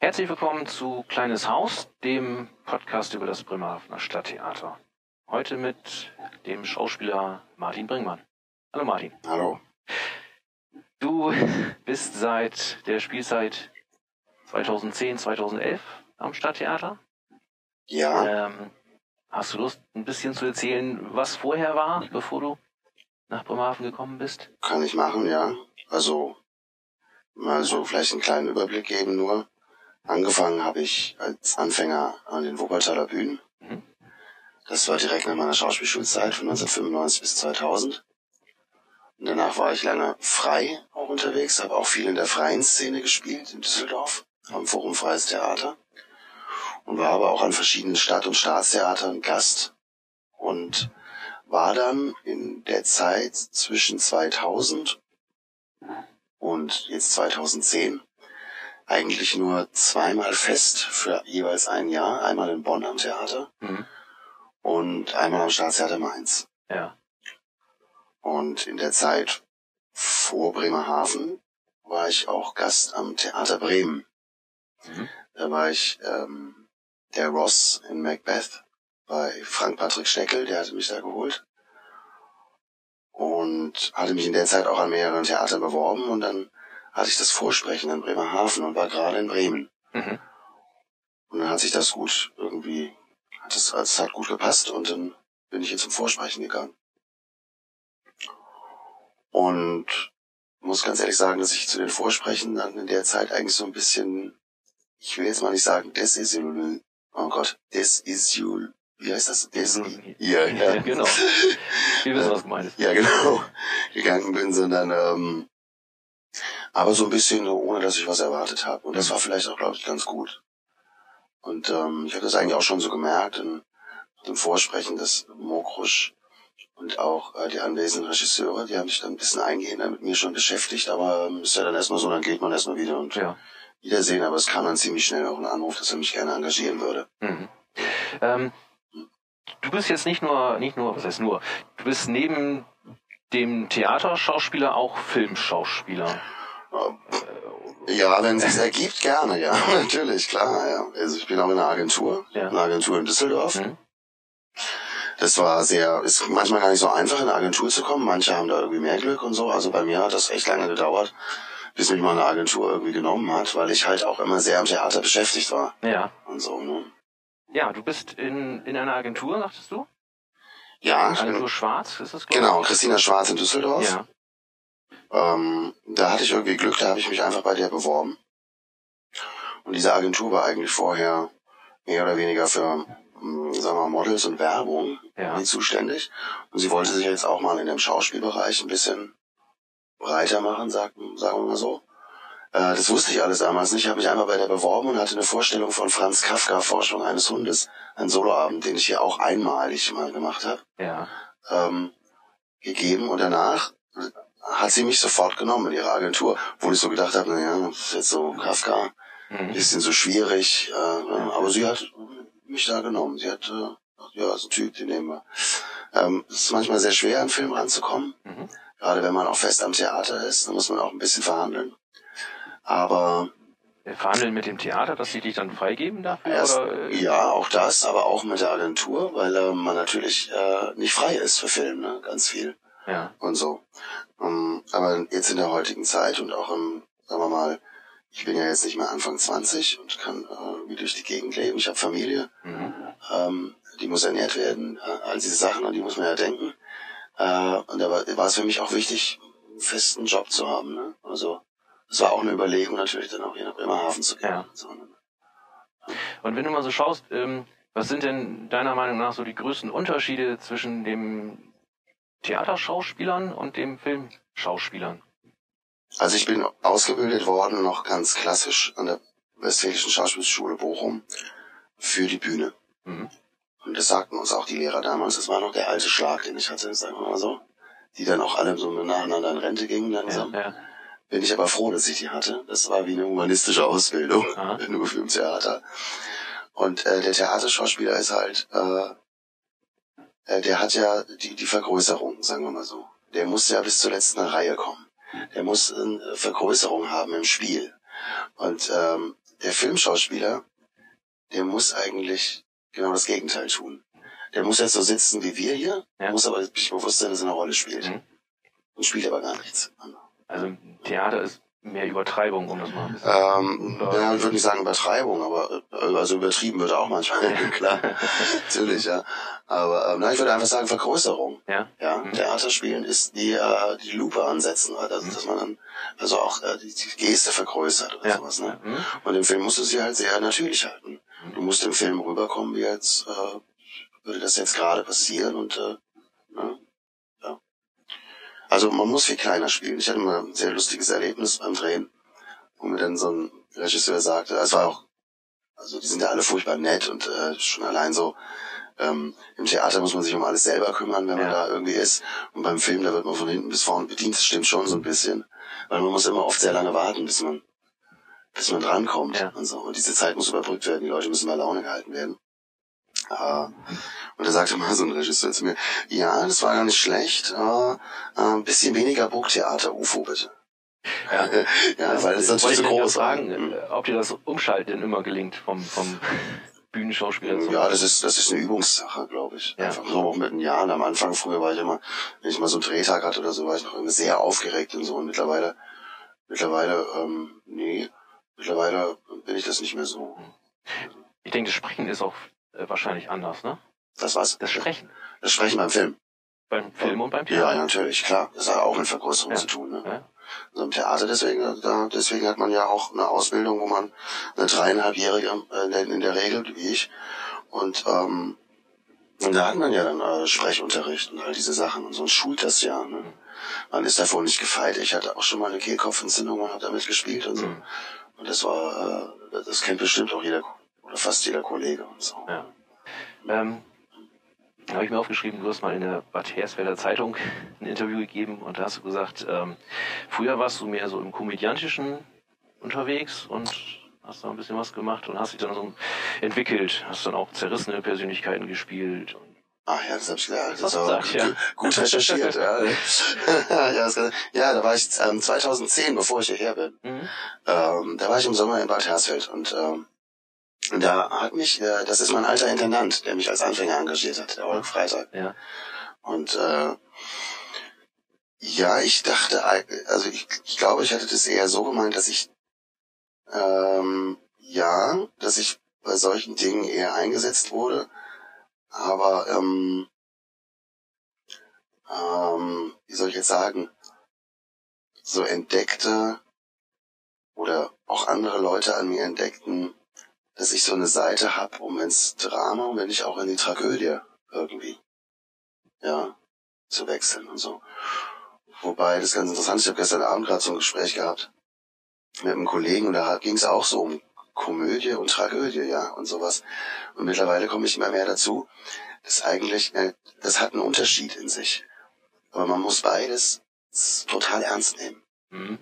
Herzlich willkommen zu Kleines Haus, dem Podcast über das Bremerhavener Stadttheater. Heute mit dem Schauspieler Martin Bringmann. Hallo Martin. Hallo. Du bist seit der Spielzeit 2010, 2011 am Stadttheater. Ja. Ähm, hast du Lust, ein bisschen zu erzählen, was vorher war, bevor du nach Bremerhaven gekommen bist? Kann ich machen, ja. Also mal so vielleicht einen kleinen Überblick geben nur. Angefangen habe ich als Anfänger an den Wuppertaler Bühnen. Mhm. Das war direkt nach meiner Schauspielschulzeit von 1995 bis 2000. Und danach war ich lange frei auch unterwegs, habe auch viel in der freien Szene gespielt in Düsseldorf, am Forum Freies Theater. Und war aber auch an verschiedenen Stadt- und Staatstheatern Gast. Und war dann in der Zeit zwischen 2000 und jetzt 2010 eigentlich nur zweimal fest für jeweils ein Jahr. Einmal in Bonn am Theater Mhm. und einmal am Staatstheater Mainz. Ja. Und in der Zeit vor Bremerhaven war ich auch Gast am Theater Bremen. Mhm. Da war ich ähm, der Ross in Macbeth bei Frank Patrick Steckel, der hatte mich da geholt. Und hatte mich in der Zeit auch an mehreren Theatern beworben und dann hatte ich das Vorsprechen in Bremerhaven und war gerade in Bremen. Mhm. Und dann hat sich das gut irgendwie, hat es, es hat gut gepasst und dann bin ich hier zum Vorsprechen gegangen. Und muss ganz ehrlich sagen, dass ich zu den Vorsprechen dann in der Zeit eigentlich so ein bisschen, ich will jetzt mal nicht sagen, desillusioniert, oh Gott, desillusioniert, wie heißt das? Des ja, ja. genau. Wir wissen, was gemeint ist. Ja, genau. Gegangen bin, sondern ähm, aber so ein bisschen so, ohne dass ich was erwartet habe. Und das war vielleicht auch, glaube ich, ganz gut. Und ähm, ich habe das eigentlich auch schon so gemerkt in dem Vorsprechen, dass Mokrusch und auch äh, die anwesenden Regisseure, die haben sich dann ein bisschen eingehender mit mir schon beschäftigt, aber ähm, ist ja dann erstmal so, dann geht man erstmal wieder und Ja. wiedersehen. Aber es kam dann ziemlich schnell auch ein Anruf, dass er mich gerne engagieren würde. Mhm. Ähm, du bist jetzt nicht nur, nicht nur, was heißt nur, du bist neben dem Theaterschauspieler auch Filmschauspieler. Ja, wenn es sich ergibt, gerne, ja, natürlich, klar, ja. Also ich bin auch in einer Agentur, Ja. eine Agentur in Düsseldorf. Mhm. Das war sehr, ist manchmal gar nicht so einfach, in eine Agentur zu kommen. Manche haben da irgendwie mehr Glück und so. Also bei mir hat das echt lange gedauert, bis mich mal eine Agentur irgendwie genommen hat, weil ich halt auch immer sehr am Theater beschäftigt war Ja. und so. Ne? Ja, du bist in, in einer Agentur, sagtest du? Ja, Agentur bin, Schwarz, ist das glaub ich? genau, Christina Schwarz in Düsseldorf. Ja. Ähm, da hatte ich irgendwie Glück, da habe ich mich einfach bei der beworben. Und diese Agentur war eigentlich vorher mehr oder weniger für, mh, sagen wir mal, Models und Werbung Ja. zuständig. Und sie wollte sich jetzt auch mal in dem Schauspielbereich ein bisschen breiter machen, sagen, sagen wir mal so. Äh, das wusste ich alles damals nicht. Ich habe mich einmal bei der beworben und hatte eine Vorstellung von Franz Kafka, Forschung eines Hundes. Ein Soloabend, den ich hier auch einmalig mal gemacht habe Ja. ähm, gegeben und danach hat sie mich sofort genommen in ihre Agentur, wo ich so gedacht habe, naja, das ist jetzt so Kafka, Mhm. bisschen so schwierig, äh, äh, aber sie hat mich da genommen. Sie hat, äh, ja, ist ein Typ, den nehmen wir. Ähm, es ist manchmal sehr schwer, an Film ranzukommen, Mhm. gerade wenn man auch fest am Theater ist, dann muss man auch ein bisschen verhandeln. Aber verhandeln mit dem Theater, dass sie dich dann freigeben dafür? erst, oder, äh, ja, auch das, aber auch mit der Agentur, weil äh, man natürlich äh, nicht frei ist für Film, ne? ganz viel. Ja. und so. Ähm, aber jetzt in der heutigen Zeit und auch im, sagen wir mal, ich bin ja jetzt nicht mehr Anfang 20 und kann äh, wie durch die Gegend leben. Ich habe Familie, Mhm. ähm, die muss ernährt werden, äh, all diese Sachen, an die muss man ja denken. Äh, und da war, es für mich auch wichtig, einen festen Job zu haben. Ne? Also es war auch eine Überlegung natürlich dann auch hier nach Bremerhaven zu gehen. Ja. So, ne? Und wenn du mal so schaust, ähm, was sind denn deiner Meinung nach so die größten Unterschiede zwischen dem Theaterschauspielern und dem Filmschauspielern? Also ich bin ausgebildet worden, noch ganz klassisch an der Westfälischen Schauspielschule Bochum für die Bühne. Mhm. Und das sagten uns auch die Lehrer damals. Das war noch der alte Schlag, den ich hatte, sagen wir mal so. Die dann auch alle so nacheinander in Rente gingen langsam. Ja, ja. Bin ich aber froh, dass ich die hatte. Das war wie eine humanistische Ausbildung, Aha. nur für im Theater. Und äh, der Theaterschauspieler ist halt, äh, äh, der hat ja die, die Vergrößerung, sagen wir mal so. Der muss ja bis zur letzten Reihe kommen. Der muss eine Vergrößerung haben im Spiel. Und ähm, der Filmschauspieler, der muss eigentlich genau das Gegenteil tun. Der muss jetzt so sitzen wie wir hier, Ja. muss aber sich bewusst sein, dass er eine Rolle spielt. Mhm. Und spielt aber gar nichts. Also Theater ist mehr Übertreibung, um das mal ein bisschen. Ähm, ja, ich würde nicht sagen Übertreibung, aber äh, also übertrieben wird auch manchmal, klar. Natürlich, ja. Aber ähm, nein, ich würde einfach sagen Vergrößerung. Ja. Ja, Mhm. Theaterspielen ist die, äh, die Lupe ansetzen, also, dass man dann also auch äh, die, die Geste vergrößert oder Ja. sowas. Ne? Mhm. Und im Film musst du sie halt sehr natürlich halten. Du musst im Film rüberkommen, wie jetzt äh, würde das jetzt gerade passieren und äh. Also man muss viel kleiner spielen. Ich hatte mal ein sehr lustiges Erlebnis beim Drehen, wo mir dann so ein Regisseur sagte, es war auch, also die sind ja alle furchtbar nett und äh, schon allein so, ähm, im Theater muss man sich um alles selber kümmern, wenn man Ja. da irgendwie ist. Und beim Film, da wird man von hinten bis vorne bedient, das stimmt schon so ein bisschen. Weil man muss immer oft sehr lange warten, bis man bis man drankommt Ja. und so. Und diese Zeit muss überbrückt werden, die Leute müssen bei Laune gehalten werden. Äh, und da sagte mal so ein Regisseur zu mir, ja, das war gar nicht schlecht, äh, ein bisschen weniger Burgtheater, UFO bitte. Ja. ja, weil das ist natürlich ich so groß. fragen, Mhm. äh, ob dir das Umschalten denn immer gelingt vom, vom Bühnenschauspieler Ja, das ist, das ist eine Übungssache, glaube ich. Ja. Einfach so auch mit den Jahren. Am Anfang, früher war ich immer, wenn ich mal so einen Drehtag hatte oder so, war ich noch immer sehr aufgeregt und so. Und mittlerweile, mittlerweile, ähm, nee, mittlerweile bin ich das nicht mehr so. Ich denke, das Sprechen ist auch äh, wahrscheinlich anders, ne? Das war's. Das Sprechen. Das Sprechen beim Film. Beim Film und beim Ja, Theater. natürlich, klar. Das hat auch mit Vergrößerung Ja. zu tun. Ne? Ja. So im Theater deswegen, da, deswegen hat man ja auch eine Ausbildung, wo man eine dreieinhalbjährige äh, in der- Regel, wie ich. Und, ähm, und da hat man ja dann äh, Sprechunterricht und all diese Sachen und so und schult das ja. Ne? Man ist davor nicht gefeit. Ich hatte auch schon mal eine Kehlkopfentzündung und habe damit gespielt und so. Mhm. Und das war, äh, das kennt bestimmt auch jeder oder fast jeder Kollege und so. Ja. Ähm, habe ich mir aufgeschrieben, du hast mal in der Bad Hersfelder Zeitung ein Interview gegeben und da hast du gesagt, ähm, früher warst du mehr so im Komödiantischen unterwegs und hast da ein bisschen was gemacht und hast dich dann so entwickelt, hast dann auch zerrissene Persönlichkeiten gespielt. Ah ja, das hab ich gelernt. Das Das gesagt, ja. gu- gut recherchiert. ja. ja, da war ich ähm, 2010, bevor ich hierher bin. mhm. Ähm, da war ich im Sommer in Bad Hersfeld und ähm, da hat mich, äh, das ist mein alter Intendant, der mich als Anfänger engagiert hat, der Holg Freitag. Ja. Und äh, ja, ich dachte, also ich, ich glaube, ich hatte das eher so gemeint, dass ich ähm, ja, dass ich bei solchen Dingen eher eingesetzt wurde, aber ähm, ähm, wie soll ich jetzt sagen, so entdeckte oder auch andere Leute an mir entdeckten, dass ich so eine Seite habe, um ins Drama und wenn nicht auch in die Tragödie irgendwie, ja, zu wechseln und so. Wobei, das ist ganz interessant, ich habe gestern Abend gerade so ein Gespräch gehabt mit einem Kollegen und da ging es auch so um Komödie und Tragödie, ja, und sowas. Und mittlerweile komme ich immer mehr dazu, dass eigentlich, äh, das hat einen Unterschied in sich. Aber man muss beides total ernst nehmen. Mhm.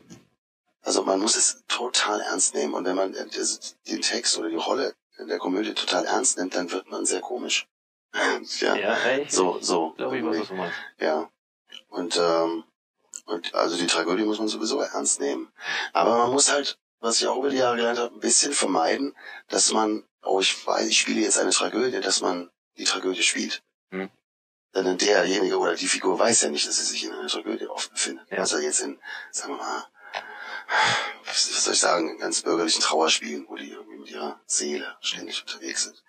Also man muss es total ernst nehmen und wenn man äh, den Text oder die Rolle in der Komödie total ernst nimmt, dann wird man sehr komisch. ja. Ja, ey, So, so. glaube ich, was du meinst. Ja. Und, ähm, und also die Tragödie muss man sowieso ernst nehmen. Aber man muss halt, was ich auch über die Jahre gelernt habe, ein bisschen vermeiden, dass man, oh, ich weiß, ich spiele jetzt eine Tragödie, dass man die Tragödie spielt. Hm. Denn derjenige oder die Figur weiß ja nicht, dass er sich in einer Tragödie oft befindet. Ja. Also jetzt in, sagen wir mal, was was soll ich sagen, in ganz bürgerlichen Trauerspielen, wo die irgendwie mit ihrer Seele ständig unterwegs sind.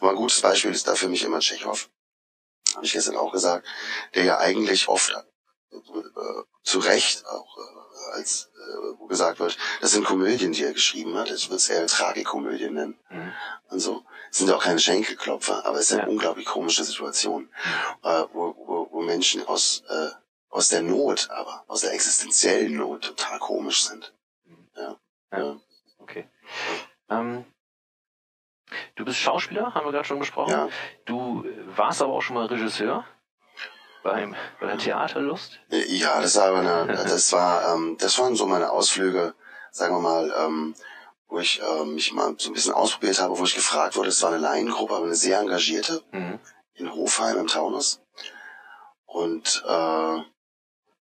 Aber ein gutes Beispiel ist da für mich immer Tschechow. Habe ich gestern auch gesagt, der ja eigentlich oft äh, zu Recht auch äh, als äh, wo gesagt wird, das sind Komödien, die er geschrieben hat. Ich würde es eher Tragikomödien nennen. Mhm. Und so. Es sind ja auch keine Schenkelklopfer, aber es ist eine Ja. unglaublich komische Situation, äh, wo, wo, wo Menschen aus, äh, aus der Not, aber aus der existenziellen Not total komisch sind. Ja. Ja. Okay. Ähm, du bist Schauspieler, haben wir gerade schon besprochen. ja. Du warst aber auch schon mal Regisseur beim, bei der Theaterlust. Ja, das war aber eine, das war, ähm, das waren so meine Ausflüge, sagen wir mal, ähm, wo ich ähm, mich mal so ein bisschen ausprobiert habe, wo ich gefragt wurde, es war eine Laiengruppe, aber eine sehr engagierte Mhm. in Hofheim im Taunus. Und äh,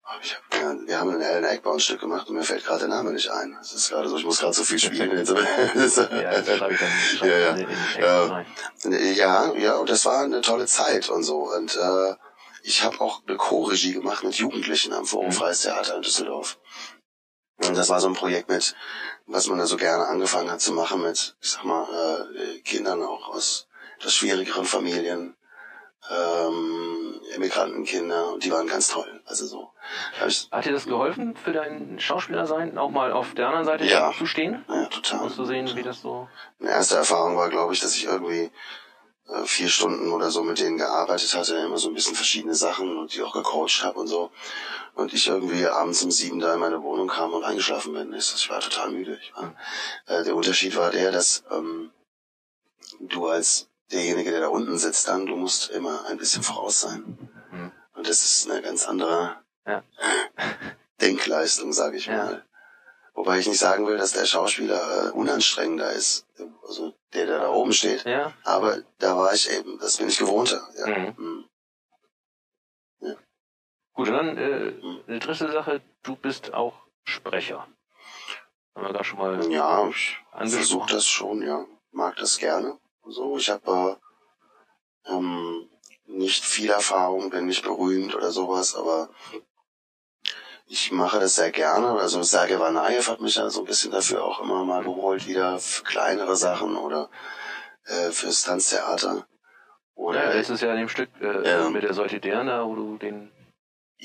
hab, ja, wir haben in Ellen Eckbau ein Stück gemacht und mir fällt gerade der Name nicht ein. Es ist gerade so, ich muss gerade so viel spielen. Ja, das schreibe ich dann, schreibe ja, ja. Ja, ja, und das war eine tolle Zeit und so. Und äh, ich habe auch eine Co-Regie gemacht mit Jugendlichen am Forum mhm. Freies Theater in Düsseldorf. Und das war so ein Projekt mit, was man da so gerne angefangen hat zu machen mit, ich sag mal, äh, Kindern auch aus etwas schwierigeren Familien, ähm, Immigrantenkinder und die waren ganz toll. Also so. Hat dir das geholfen für dein Schauspielersein, auch mal auf der anderen Seite ja. zu stehen? Ja, total. Und zu sehen, wie das so. Meine erste Erfahrung war, glaube ich, dass ich irgendwie äh, vier Stunden oder so mit denen gearbeitet hatte, immer so ein bisschen verschiedene Sachen und die auch gecoacht habe und so. Und ich irgendwie abends um sieben da in meine Wohnung kam und eingeschlafen bin. Ich war total müde. Ich war, äh, der Unterschied war der, dass ähm, du als derjenige, der da unten sitzt, dann, du musst immer ein bisschen voraus sein. Mhm. Und das ist eine ganz andere ja. Denkleistung, sage ich ja. mal. Wobei ich nicht sagen will, dass der Schauspieler äh, unanstrengender ist, also der, der da oben steht. Ja. Aber da war ich eben, das bin ich gewohnter. Ja. Mhm. Mhm. Ja. Gut, und dann äh, mhm. eine dritte Sache, du bist auch Sprecher. Haben wir da schon mal Ja, ich versuche das schon, ja. Mag das gerne. So, ich habe äh, ähm, nicht viel Erfahrung, bin nicht berühmt oder sowas, aber ich mache das sehr gerne. Also Sergei Vanayev hat mich ja so ein bisschen dafür auch immer mal geholt, wieder für kleinere Sachen oder äh, fürs Tanztheater. Oder, ja, letztes Jahr in dem Stück äh, ja. mit der Solidären da, wo du den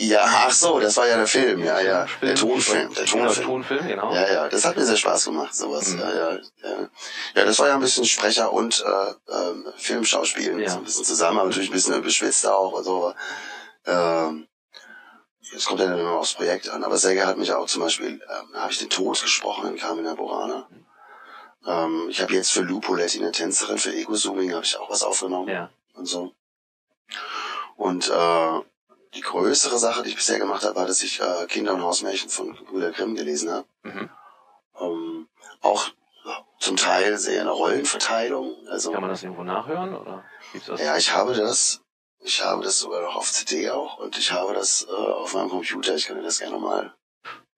ja, ach so, das war ja der Film, ja, ja. Der Tonfilm, der Tonfilm. Genau, Tonfilm, genau. Ja, ja, das hat mir sehr Spaß gemacht, sowas. Mhm. Ja, ja, ja. Ja, das war ja ein bisschen Sprecher und äh, ähm, Filmschauspielen, ja. so ein bisschen zusammen, aber natürlich ein bisschen beschwitzt auch und so. Ähm, es kommt ja dann immer aufs Projekt an. Aber Säger hat mich auch zum Beispiel, ähm, habe ich den Tod gesprochen in Carmina Burana. Ähm, ich habe jetzt für Lupoletti eine Tänzerin, für Ego-Zooming habe ich auch was aufgenommen. Ja. Und so. Und äh, die größere Sache, die ich bisher gemacht habe, war, dass ich äh, Kinder- und Hausmärchen von Brüder Grimm gelesen habe. Mhm. Ähm, auch zum Teil sehr eine Rollenverteilung. Also, Kann man das irgendwo nachhören? Oder gibt's das? Ja, ich habe das ich habe das sogar noch auf CD auch und ich habe das äh, auf meinem Computer. Ich kann dir das gerne mal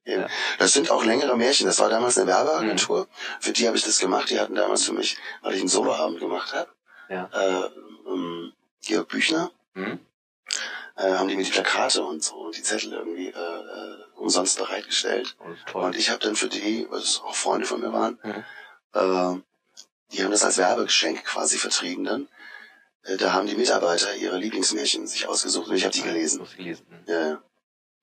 ja. Das sind auch längere Märchen. Das war damals eine Werbeagentur. Mhm. Für die habe ich das gemacht. Die hatten damals für mich, weil ich einen Soloabend gemacht habe, ja. äh, um, Georg Büchner, mhm. Äh, haben die mir die Plakate und so und die Zettel irgendwie äh, äh, umsonst bereitgestellt. Und ich habe dann für die, weil es auch Freunde von mir waren, mhm. äh, die haben das als Werbegeschenk quasi vertrieben dann. Äh, da haben die Mitarbeiter ihre Lieblingsmärchen sich ausgesucht und ich habe die gelesen. gelesen. Ja, ja.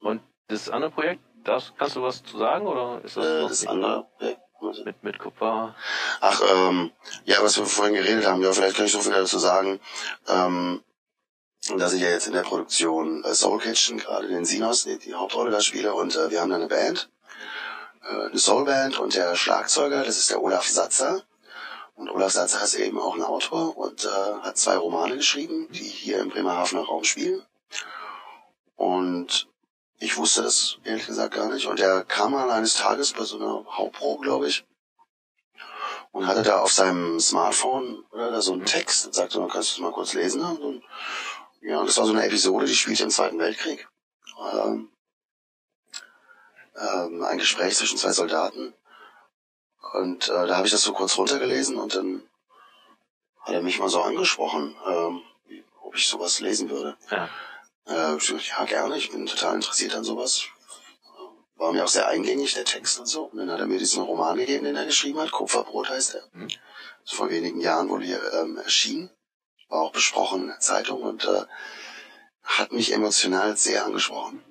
Und das andere Projekt, das kannst du was zu sagen oder ist das äh, das andere Projekt? Mit, mit Kupfer. Ach, ähm, ja, was wir vorhin geredet haben, ja, vielleicht kann ich so viel dazu sagen, ähm, dass ich ja jetzt in der Produktion äh, Soul Kitchen gerade den Sinos, die, die Hauptrolle da spiele und äh, wir haben da eine Band, äh, eine Soulband und der Schlagzeuger, das ist der Olaf Satzer, und Olaf Satzer ist eben auch ein Autor und äh, hat zwei Romane geschrieben, die hier im Bremerhavener Raum spielen. Und ich wusste das ehrlich gesagt gar nicht. Und er kam mal eines Tages bei so einer Hauptprobe, glaube ich, und hatte da auf seinem Smartphone oder da so einen Text und sagte, kannst du das mal kurz lesen. Und, ja, das war so eine Episode, die spielte im Zweiten Weltkrieg. Ähm, ähm, ein Gespräch zwischen zwei Soldaten. Und äh, da habe ich das so kurz runtergelesen und dann hat er mich mal so angesprochen, ähm, ob ich sowas lesen würde. Ja. Äh, ich ja, gerne, ich bin total interessiert an sowas. War mir auch sehr eingängig, der Text und so. Und dann hat er mir diesen Roman gegeben, den er geschrieben hat. Kupferbrot heißt er. Mhm. Das vor wenigen Jahren wohl hier ähm, erschienen. War auch besprochen in der Zeitung und äh, hat mich emotional sehr angesprochen.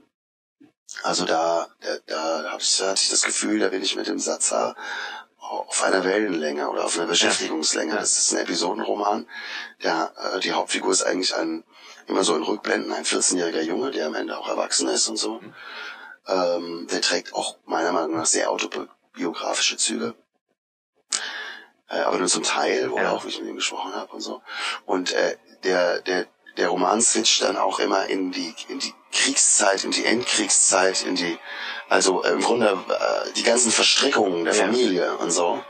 Also da, da, da, hab ich, hatte ich das Gefühl, da bin ich mit dem Satz auf einer Wellenlänge oder auf einer Beschäftigungslänge. Das ist ein Episodenroman. Der, äh, die Hauptfigur ist eigentlich ein, immer so in Rückblenden, ein 14-jähriger Junge, der am Ende auch erwachsen ist und so. Mhm. Ähm, der trägt auch meiner Meinung nach sehr autobiografische Züge. Äh, aber nur zum Teil, wo ja. auch ich mit ihm gesprochen habe und so. Und äh, der, der, der Roman switcht dann auch immer in die, in die Kriegszeit, in die Endkriegszeit, in die, also äh, im Grunde äh, die ganzen Verstrickungen der Familie und so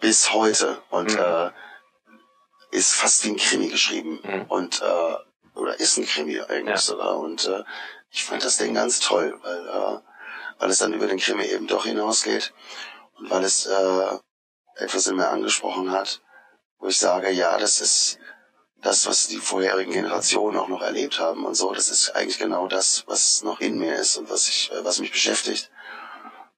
bis heute und mhm. äh, ist fast wie ein Krimi geschrieben mhm. und äh, oder ist ein Krimi eigentlich ja. sogar und äh, ich fand das Ding ganz toll, weil, äh, weil es dann über den Krimi eben doch hinausgeht und weil es äh, etwas in mir angesprochen hat, wo ich sage, ja, das ist das, was die vorherigen Generationen auch noch erlebt haben und so, das ist eigentlich genau das, was noch in mir ist und was ich, äh, was mich beschäftigt.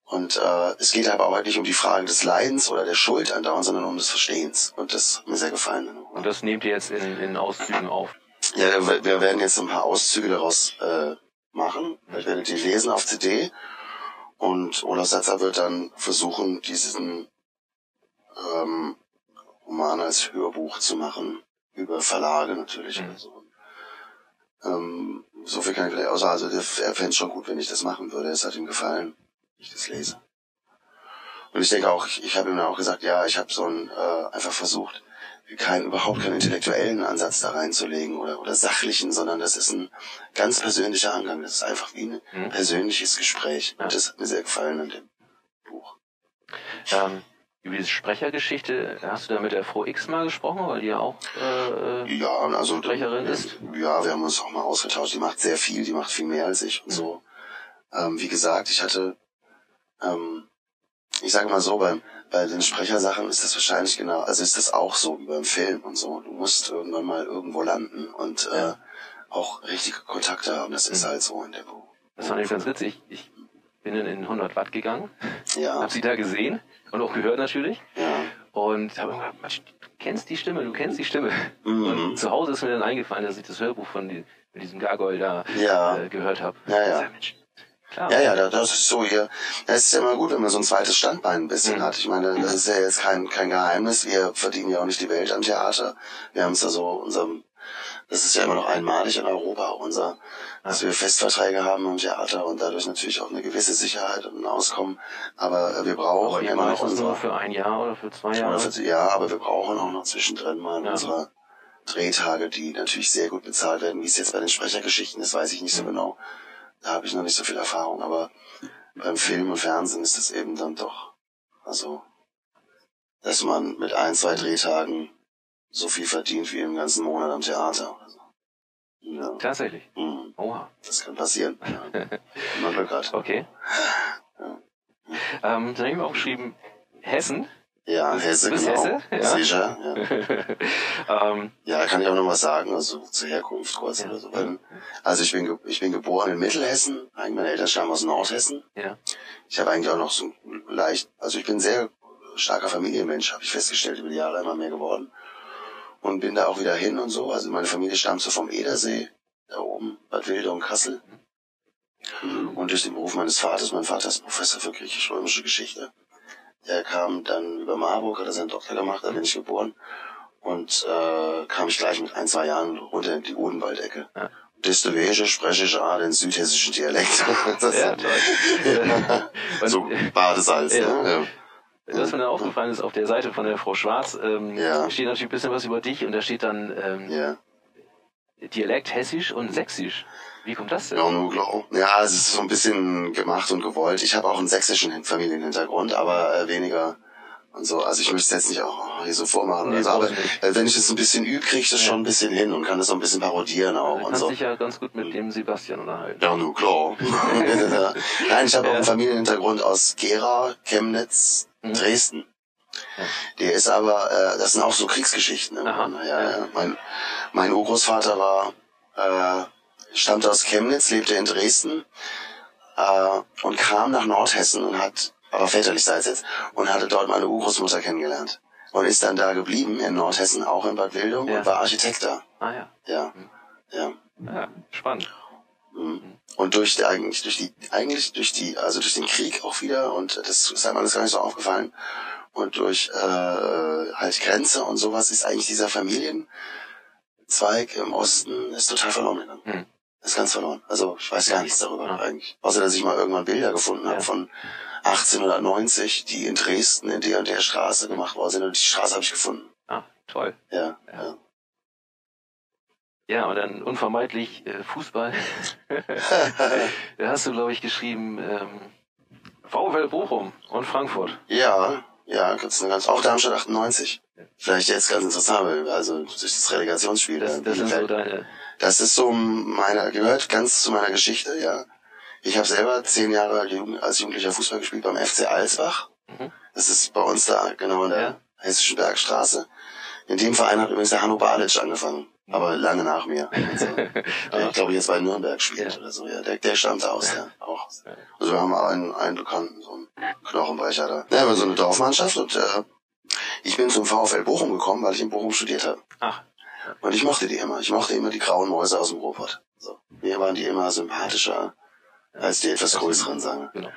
Und äh, es geht aber auch nicht um die Frage des Leidens oder der Schuld andauernd, sondern um des Verstehens. Und das hat mir sehr gefallen. Und das nehmt ihr jetzt in, in Auszügen auf? Ja, wir werden jetzt ein paar Auszüge daraus äh, machen. Ich werde die lesen auf CD. Und Olaf Setzer wird dann versuchen, diesen ähm, Roman als Hörbuch zu machen. Über Verlage natürlich. Mhm. Also, ähm, so viel kann ich vielleicht auch sagen. Also er fände es schon gut, wenn ich das machen würde. Es hat ihm gefallen, wenn ich das lese. Und ich denke auch, ich, ich habe ihm dann auch gesagt, ja, ich habe so ein, äh, einfach versucht, keinen, überhaupt keinen intellektuellen Ansatz da reinzulegen oder, oder sachlichen, sondern das ist ein ganz persönlicher Angang. Das ist einfach wie ein mhm. persönliches Gespräch. Und das hat mir sehr gefallen an dem Buch. Ähm, über diese Sprechergeschichte, hast du da mit der Frau X mal gesprochen, weil die ja auch äh, ja, also, Sprecherin ist? Ja, wir haben uns auch mal ausgetauscht. Die macht sehr viel, die macht viel mehr als ich und mhm. so. Ähm, wie gesagt, ich hatte, ähm, ich sage mal so, beim, bei den Sprechersachen ist das wahrscheinlich genau, also ist das auch so wie beim Film und so. Du musst irgendwann mal irgendwo landen und äh, auch richtige Kontakte haben. Das ist mhm. halt so in der Buch. Das fand ich ganz witzig. Ich bin in 100 Watt gegangen, ja. hab sie da gesehen und auch gehört natürlich. Ja. Und habe gedacht, du kennst die Stimme, du kennst die Stimme. Mhm. Und zu Hause ist mir dann eingefallen, dass ich das Hörbuch von die, mit diesem Gargoyle da ja. äh, gehört habe. Ja, ja. Klar. Ja, ja, das ist so hier. Es ist ja immer gut, wenn man so ein zweites Standbein ein bisschen mhm. hat. Ich meine, das ist ja jetzt kein, kein Geheimnis. Wir verdienen ja auch nicht die Welt am Theater. Wir haben es da so, unserem, das ist ja immer noch einmalig in Europa, unser, dass wir Festverträge haben im Theater und dadurch natürlich auch eine gewisse Sicherheit und ein Auskommen. Aber wir brauchen aber immer noch unsere, nur für ein Jahr oder für zwei Jahre? Für, ja, aber wir brauchen auch noch zwischendrin mal ja. unsere Drehtage, die natürlich sehr gut bezahlt werden. Wie es jetzt bei den Sprechergeschichten ist, weiß ich nicht so mhm. genau. Da habe ich noch nicht so viel Erfahrung, aber beim Film und Fernsehen ist das eben dann doch, also, dass man mit ein, zwei Drehtagen so viel verdient wie im ganzen Monat am Theater. Ja. Tatsächlich. Mhm. Oha. Das kann passieren. Ja. Glück hat. Okay. Ja. Ähm, dann habe ich mir auch geschrieben, Hessen ja, Hesse, genau. Hesse? Ja. Sicher, ja. ähm, ja, kann ich auch noch was sagen, also zur Herkunft kurz ja. oder so. Also ich bin, ich bin geboren in Mittelhessen, eigentlich meine Eltern stammen aus Nordhessen. Ja. Ich habe eigentlich auch noch so leicht, also ich bin sehr starker Familienmensch, habe ich festgestellt, über die Jahre immer mehr geworden. Und bin da auch wieder hin und so. Also meine Familie stammt so vom Edersee, da oben, Bad Wilde und Kassel. Mhm. Und durch den Beruf meines Vaters, mein Vater ist Professor für griechisch-römische Geschichte, der kam dann über Marburg, hat er seinen Doktor gemacht, da bin ich geboren. Und äh, kam ich gleich mit ein, zwei Jahren runter in die Odenwaldecke. Ja. Deswegen spreche ich auch den südhessischen Dialekt. ja, toll. so Badesalz, ja. ne? Ja. Was mir dann aufgefallen ist, auf der Seite von der Frau Schwarz ähm, ja. steht natürlich ein bisschen was über dich und da steht dann ähm, ja. Dialekt Hessisch und Sächsisch. Wie kommt das denn? Ja, nur klar. Ja, es ist so ein bisschen gemacht und gewollt. Ich habe auch einen sächsischen Familienhintergrund, aber äh, weniger und so. Also ich möchte es jetzt nicht auch hier so vormachen. Nee, also, aber äh, wenn ich es ein bisschen übe, kriege ich das ja. schon ein bisschen hin und kann das so ein bisschen parodieren auch. Du kannst so. dich ja ganz gut mit dem Sebastian unterhalten. Ja, nur klar. Nein, ich habe ja. auch einen Familienhintergrund aus Gera, Chemnitz, mhm. Dresden. Ja. Der ist aber, äh, das sind auch so Kriegsgeschichten. Ne? Aha. Ja, ja. Mein, mein Urgroßvater war äh, stammte aus Chemnitz, lebte in Dresden äh, und kam nach Nordhessen und hat, aber väterlichseits jetzt, und hatte dort meine Urgroßmutter kennengelernt. Und ist dann da geblieben in Nordhessen, auch in Bad Wildung ja. und war Architekt da. Ah ja. Ja. Ja. ja spannend. Mhm. Und durch eigentlich durch die eigentlich durch die also durch den Krieg auch wieder und das ist einem alles gar nicht so aufgefallen und durch äh, halt Grenze und sowas ist eigentlich dieser Familienzweig im Osten ist total verloren gegangen. Mhm ist ganz verloren. Also ich weiß gar nichts darüber ja. eigentlich. Außer dass ich mal irgendwann Bilder gefunden habe ja. von 1890, die in Dresden in der und der Straße gemacht worden sind. Und die Straße habe ich gefunden. Ah, toll. Ja. Ja, ja. ja und dann unvermeidlich äh, Fußball. da hast du, glaube ich, geschrieben ähm, VfL Bochum und Frankfurt. Ja, ja, ganz, ganz, auch Darmstadt 98. Vielleicht jetzt ganz interessant, also durch das Relegationsspiel. Das, das sind so deine Das ist so meiner, gehört ganz zu meiner Geschichte, ja. Ich habe selber zehn Jahre als Jugendlicher Fußball gespielt beim FC Alsbach. Mhm. Das ist bei uns da genau in der ja. Hessischen Bergstraße. In dem Verein hat übrigens der Hanno Balic angefangen, aber lange nach mir. Also, der, glaube ich, jetzt bei Nürnberg spielt ja. oder so. Ja, der, der stammt aus, ja, auch. Also wir haben einen, einen Bekannten, so einen Knochenbrecher da. Ja, wir so eine Dorfmannschaft und äh, ich bin zum VfL Bochum gekommen, weil ich in Bochum studiert habe. Ach. Und ich mochte die immer. Ich mochte immer die grauen Mäuse aus dem Ruhrpott. So. Mir waren die immer sympathischer als die etwas größeren, sagen Genau.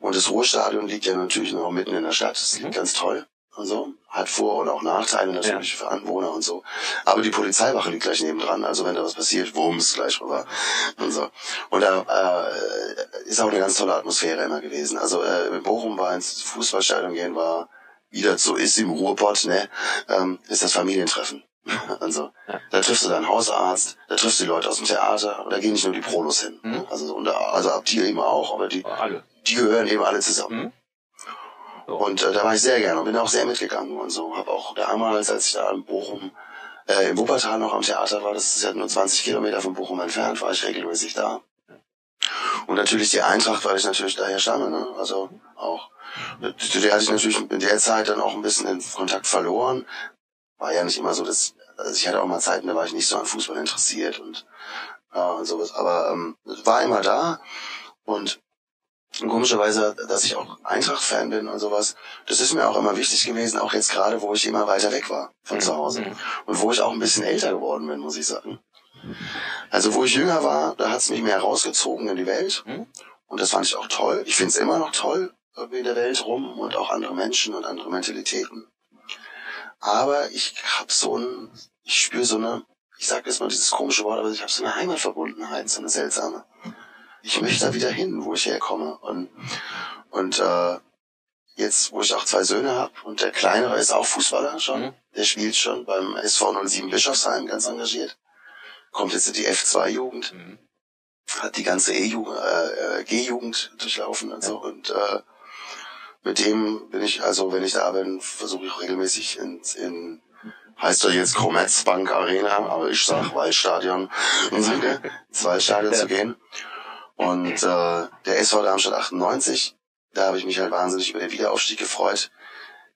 Und das Ruhrstadion liegt ja natürlich noch mitten in der Stadt. Das liegt mhm. ganz toll und so. Hat Vor- und auch Nachteile natürlich ja. für Anwohner und so. Aber die Polizeiwache liegt gleich nebendran. Also wenn da was passiert, wumms, gleich rüber und so. Und da äh, ist auch eine ganz tolle Atmosphäre immer gewesen. Also äh, in Bochum war ins Fußballstadion gehen, war, wie das so ist im Ruhrpott, ne, ähm, ist das Familientreffen. Also, ja. da triffst du deinen Hausarzt, da triffst du die Leute aus dem Theater, da gehen nicht nur die Prolos hin. Mhm. Also, und, also ab dir eben auch, aber die, alle. die gehören eben alle zusammen. Mhm. Und äh, da war ich sehr gerne und bin auch sehr mitgegangen und so. Habe auch damals, als ich da in Bochum, äh, im Wuppertal noch am Theater war, das ist ja nur 20 Kilometer von Bochum entfernt, war ich regelmäßig da. Und natürlich die Eintracht, weil ich natürlich daher stamme, ne? Also auch. Zu der hatte ich natürlich in der Zeit dann auch ein bisschen den Kontakt verloren. War ja nicht immer so, dass, also ich hatte auch mal Zeiten, da war ich nicht so an Fußball interessiert und, äh, und sowas. Aber ähm, war immer da und und komischerweise, dass ich auch Eintracht-Fan bin und sowas, das ist mir auch immer wichtig gewesen, auch jetzt gerade, wo ich immer weiter weg war von mhm. zu Hause. Mhm. Und wo ich auch ein bisschen älter geworden bin, muss ich sagen. Also wo ich jünger war, da hat's mich mehr rausgezogen in die Welt. Mhm. Und das fand ich auch toll. Ich find's immer noch toll, irgendwie in der Welt rum und auch andere Menschen und andere Mentalitäten. Aber ich hab so ein, ich spüre so eine, ich sag jetzt mal dieses komische Wort, aber ich habe so eine Heimatverbundenheit, so eine seltsame ich möchte da wieder hin, wo ich herkomme. Und, und äh, jetzt, wo ich auch zwei Söhne habe und der Kleinere ist auch Fußballer schon, mhm. der spielt schon beim SV 07 Bischofsheim ganz engagiert, kommt jetzt in die F2-Jugend, mhm. hat die ganze E-Jugend, äh, G-Jugend durchlaufen und so und äh, mit dem bin ich, also wenn ich da bin, versuche ich regelmäßig in, in heißt doch jetzt Commerzbank Arena, aber ich sag Waldstadion, ins Waldstadion ja. zu gehen. Und äh, der SV Darmstadt 98, da habe ich mich halt wahnsinnig über den Wiederaufstieg gefreut.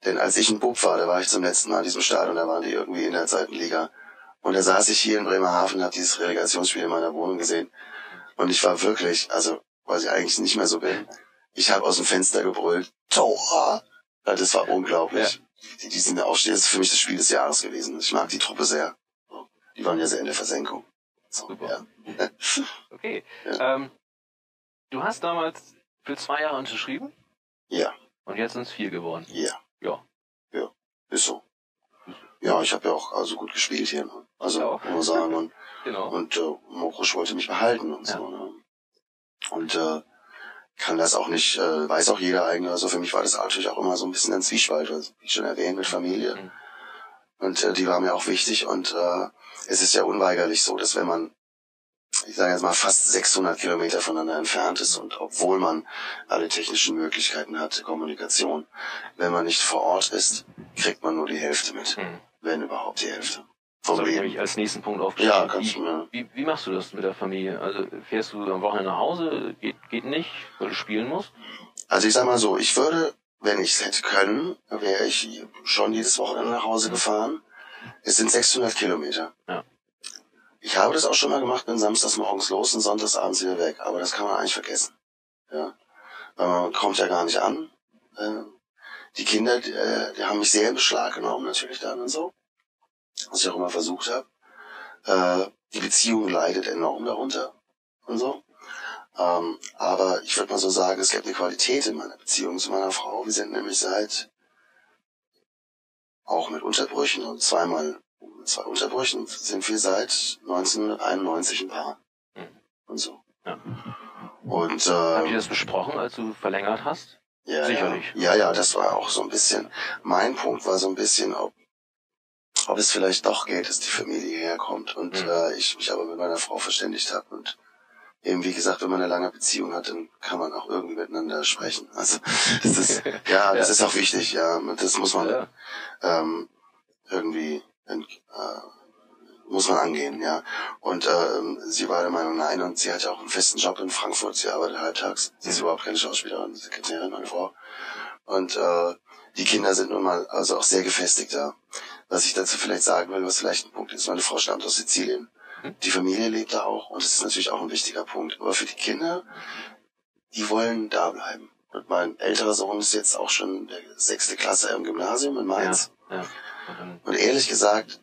Denn als ich ein Bub war, da war ich zum letzten Mal in diesem Stadion, da waren die irgendwie in der zweiten Liga. Und da saß ich hier in Bremerhaven und habe dieses Relegationsspiel in meiner Wohnung gesehen. Und ich war wirklich, also was ich eigentlich nicht mehr so bin, ich habe aus dem Fenster gebrüllt, Tor! Das war unglaublich. Ja. Die, die sind Aufstieg, das ist für mich das Spiel des Jahres gewesen. Ich mag die Truppe sehr. Die waren ja sehr in der Versenkung. So, Super. Ja. okay. Ja. Ähm, Du hast damals für zwei Jahre unterschrieben? Ja. Und jetzt sind es vier geworden? Ja. Ja. Ja, ist so. Ja, ich habe ja auch also gut gespielt hier. Ne? Also muss man sagen. Und, genau. und äh, Mokrusch wollte mich behalten und ja. so. Ne? Und äh, kann das auch nicht, äh, weiß auch jeder eigentlich. Also für mich war das natürlich auch immer so ein bisschen ein Zwiespalt, also, wie schon erwähnt, mit Familie. Mhm. Und äh, die war mir auch wichtig. Und äh, es ist ja unweigerlich so, dass wenn man ich sage jetzt mal, fast 600 Kilometer voneinander entfernt ist und obwohl man alle technischen Möglichkeiten hat, Kommunikation, wenn man nicht vor Ort ist, kriegt man nur die Hälfte mit, hm. wenn überhaupt die Hälfte. Vom das habe ich als nächsten Punkt aufgeschrieben. Ja, kannst wie, du mir. Wie, wie machst du das mit der Familie? Also fährst du am Wochenende nach Hause? Geht, geht nicht, weil du spielen musst? Also ich sag mal so, ich würde, wenn ich es hätte können, wäre ich schon jedes Wochenende nach Hause gefahren. Es sind 600 Kilometer. Ja. Ich habe das auch schon mal gemacht, bin samstags morgens los und sonntags abends wieder weg, aber das kann man eigentlich vergessen. Ja. Weil man kommt ja gar nicht an. Äh, die Kinder, die, äh, die haben mich sehr in Beschlag genommen, natürlich dann und so. Was ich auch immer versucht habe. Äh, die Beziehung leidet enorm darunter und so. Ähm, aber ich würde mal so sagen, es gibt eine Qualität in meiner Beziehung zu meiner Frau. Wir sind nämlich seit auch mit Unterbrüchen und zweimal zwei Unterbrüchen sind wir seit 1991 ein Paar. Mhm. Und so. Ja. Und, äh, Habt ihr das besprochen, als du verlängert hast? Ja, Sicherlich. Ja, ja, das war auch so ein bisschen, mein Punkt war so ein bisschen, ob, ob es vielleicht doch geht, dass die Familie herkommt und mhm. äh, ich mich aber mit meiner Frau verständigt habe und eben wie gesagt, wenn man eine lange Beziehung hat, dann kann man auch irgendwie miteinander sprechen. Also das ist ja, das ja. ist auch wichtig, ja. Das muss man ja. ähm, irgendwie äh, muss man angehen, ja. Und ähm, sie war der Meinung, nein, und sie hat ja auch einen festen Job in Frankfurt, sie arbeitet halbtags, sie ist überhaupt keine Schauspielerin, Sekretärin, meine Frau. Und äh, die Kinder sind nun mal also auch sehr gefestigt da. Was ich dazu vielleicht sagen will, was vielleicht ein Punkt ist, meine Frau stammt aus Sizilien. Mhm. Die Familie lebt da auch und das ist natürlich auch ein wichtiger Punkt. Aber für die Kinder, die wollen da bleiben. Und mein älterer Sohn ist jetzt auch schon der sechste Klasse im Gymnasium in Mainz. Ja. Und dann, Und ehrlich gesagt,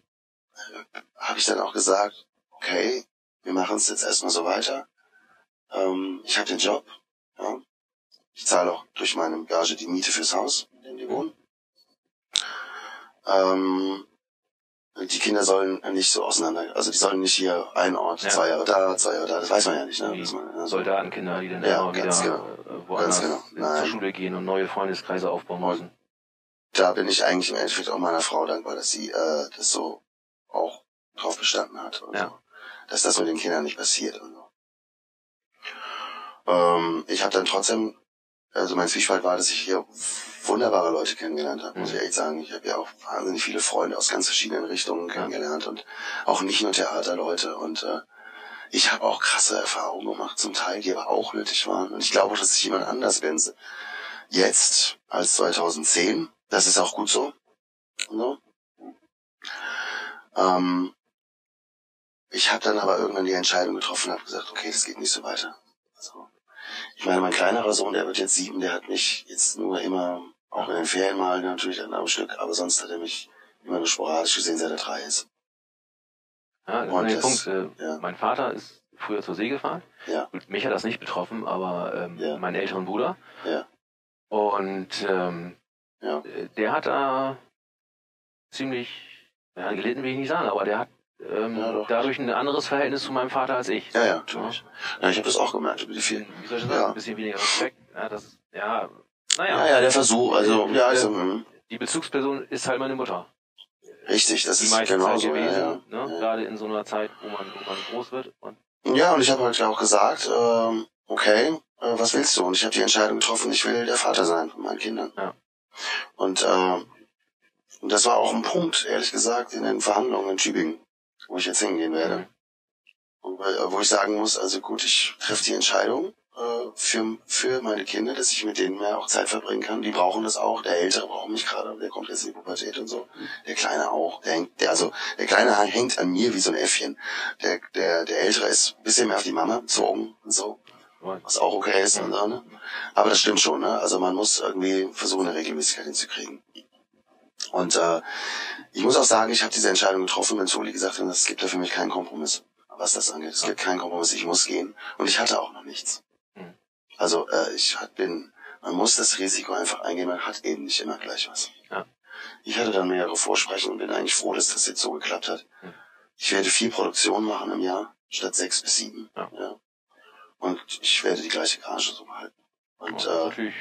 äh, habe ich dann auch gesagt, okay, wir machen es jetzt erstmal so weiter. Ähm, ich habe den Job, ja. Ich zahle auch durch meine Gage die Miete fürs Haus, in dem die wohnen. Ähm, die Kinder sollen nicht so auseinander, also die sollen nicht hier ein Ort, Ja. zwei Jahre da, zwei Jahre da, das weiß man ja nicht, ne? Wie Das man, ja, so. Soldatenkinder, die dann Ja, immer wieder genau. äh, woanders genau. Zur Schule gehen und neue Freundeskreise aufbauen Und- müssen. Da bin ich eigentlich im Endeffekt auch meiner Frau dankbar, dass sie äh, das so auch drauf bestanden hat. Und Ja. so. Dass das mit den Kindern nicht passiert und so. Ähm, ich habe dann trotzdem, also mein Zwiespalt war, dass ich hier wunderbare Leute kennengelernt habe, muss Mhm. ich echt sagen. Ich habe ja auch wahnsinnig viele Freunde aus ganz verschiedenen Richtungen kennengelernt und auch nicht nur Theaterleute. Und äh, ich habe auch krasse Erfahrungen gemacht, zum Teil, die aber auch nötig waren. Und ich glaube, dass ich jemand anders bin jetzt als 2010. Das ist auch gut so. so. Ähm, ich habe dann aber irgendwann die Entscheidung getroffen und habe gesagt, okay, das geht nicht so weiter. Ich meine, mein kleinerer Sohn, der wird jetzt sieben, der hat mich jetzt nur immer, auch in den Ferien mal natürlich dann am Stück, aber sonst hat er mich immer nur sporadisch gesehen, seit er drei ist. Ja, das Und ist der das- Punkt. Äh, ja. Mein Vater ist früher zur See gefahren. Ja. Mich hat das nicht betroffen, aber ähm, Ja. meinen älteren Bruder. Ja. Und ähm, Ja. äh, der hat da ziemlich, ja, gelitten will ich nicht sagen, aber der hat ähm, Ja, dadurch ein anderes Verhältnis zu meinem Vater als ich. Ja, ja, natürlich. Ja, ich habe das auch gemerkt über die vielen. Wie soll ich sagen? Ja. Ein bisschen weniger Respekt. Ja, das, ja, naja. Ja, ja, der Versuch, also, ja, also, mh, Die Bezugsperson ist halt meine Mutter. richtig, das Die ist meiste Zeit. Ja, gewesen, ja. ne? Ja. gerade in so einer Zeit, wo man, wo man groß wird. Und Ja, und ich habe halt auch gesagt, ähm, okay, äh, was willst du? Und ich habe die Entscheidung getroffen, ich will der Vater sein von meinen Kindern. Ja. Und äh, und das war auch ein Punkt, ehrlich gesagt, in den Verhandlungen in Tübingen, wo ich jetzt hingehen werde. Wo, ich sagen muss, also gut, ich treffe die Entscheidung äh, für, für meine Kinder, dass ich mit denen mehr auch Zeit verbringen kann. Die brauchen das auch. Der Ältere braucht mich gerade, der kommt jetzt in die Pubertät und so. Der Kleine auch. Der hängt, der, also der Kleine hängt an mir wie so ein Äffchen. Der, der, der Ältere ist ein bisschen mehr auf die Mama bezogen und so, was auch okay ist und so, ne? Aber das stimmt schon, ne? Also man muss irgendwie versuchen, eine Regelmäßigkeit hinzukriegen. Und äh, ich muss auch sagen, ich habe diese Entscheidung getroffen, wenn Soli gesagt hat, es gibt da für mich keinen Kompromiss, was das angeht. Es gibt keinen Kompromiss, ich muss gehen. Und ich hatte auch noch nichts. Mhm. Also äh, ich bin, man muss das Risiko einfach eingehen, man hat eben nicht immer gleich was. Ja. Ich hatte dann mehrere Vorsprechen und bin eigentlich froh, dass das jetzt so geklappt hat. Mhm. Ich werde vier Produktionen machen im Jahr, statt sechs bis sieben. Ja. Und ich werde die gleiche Gage so behalten. Und äh,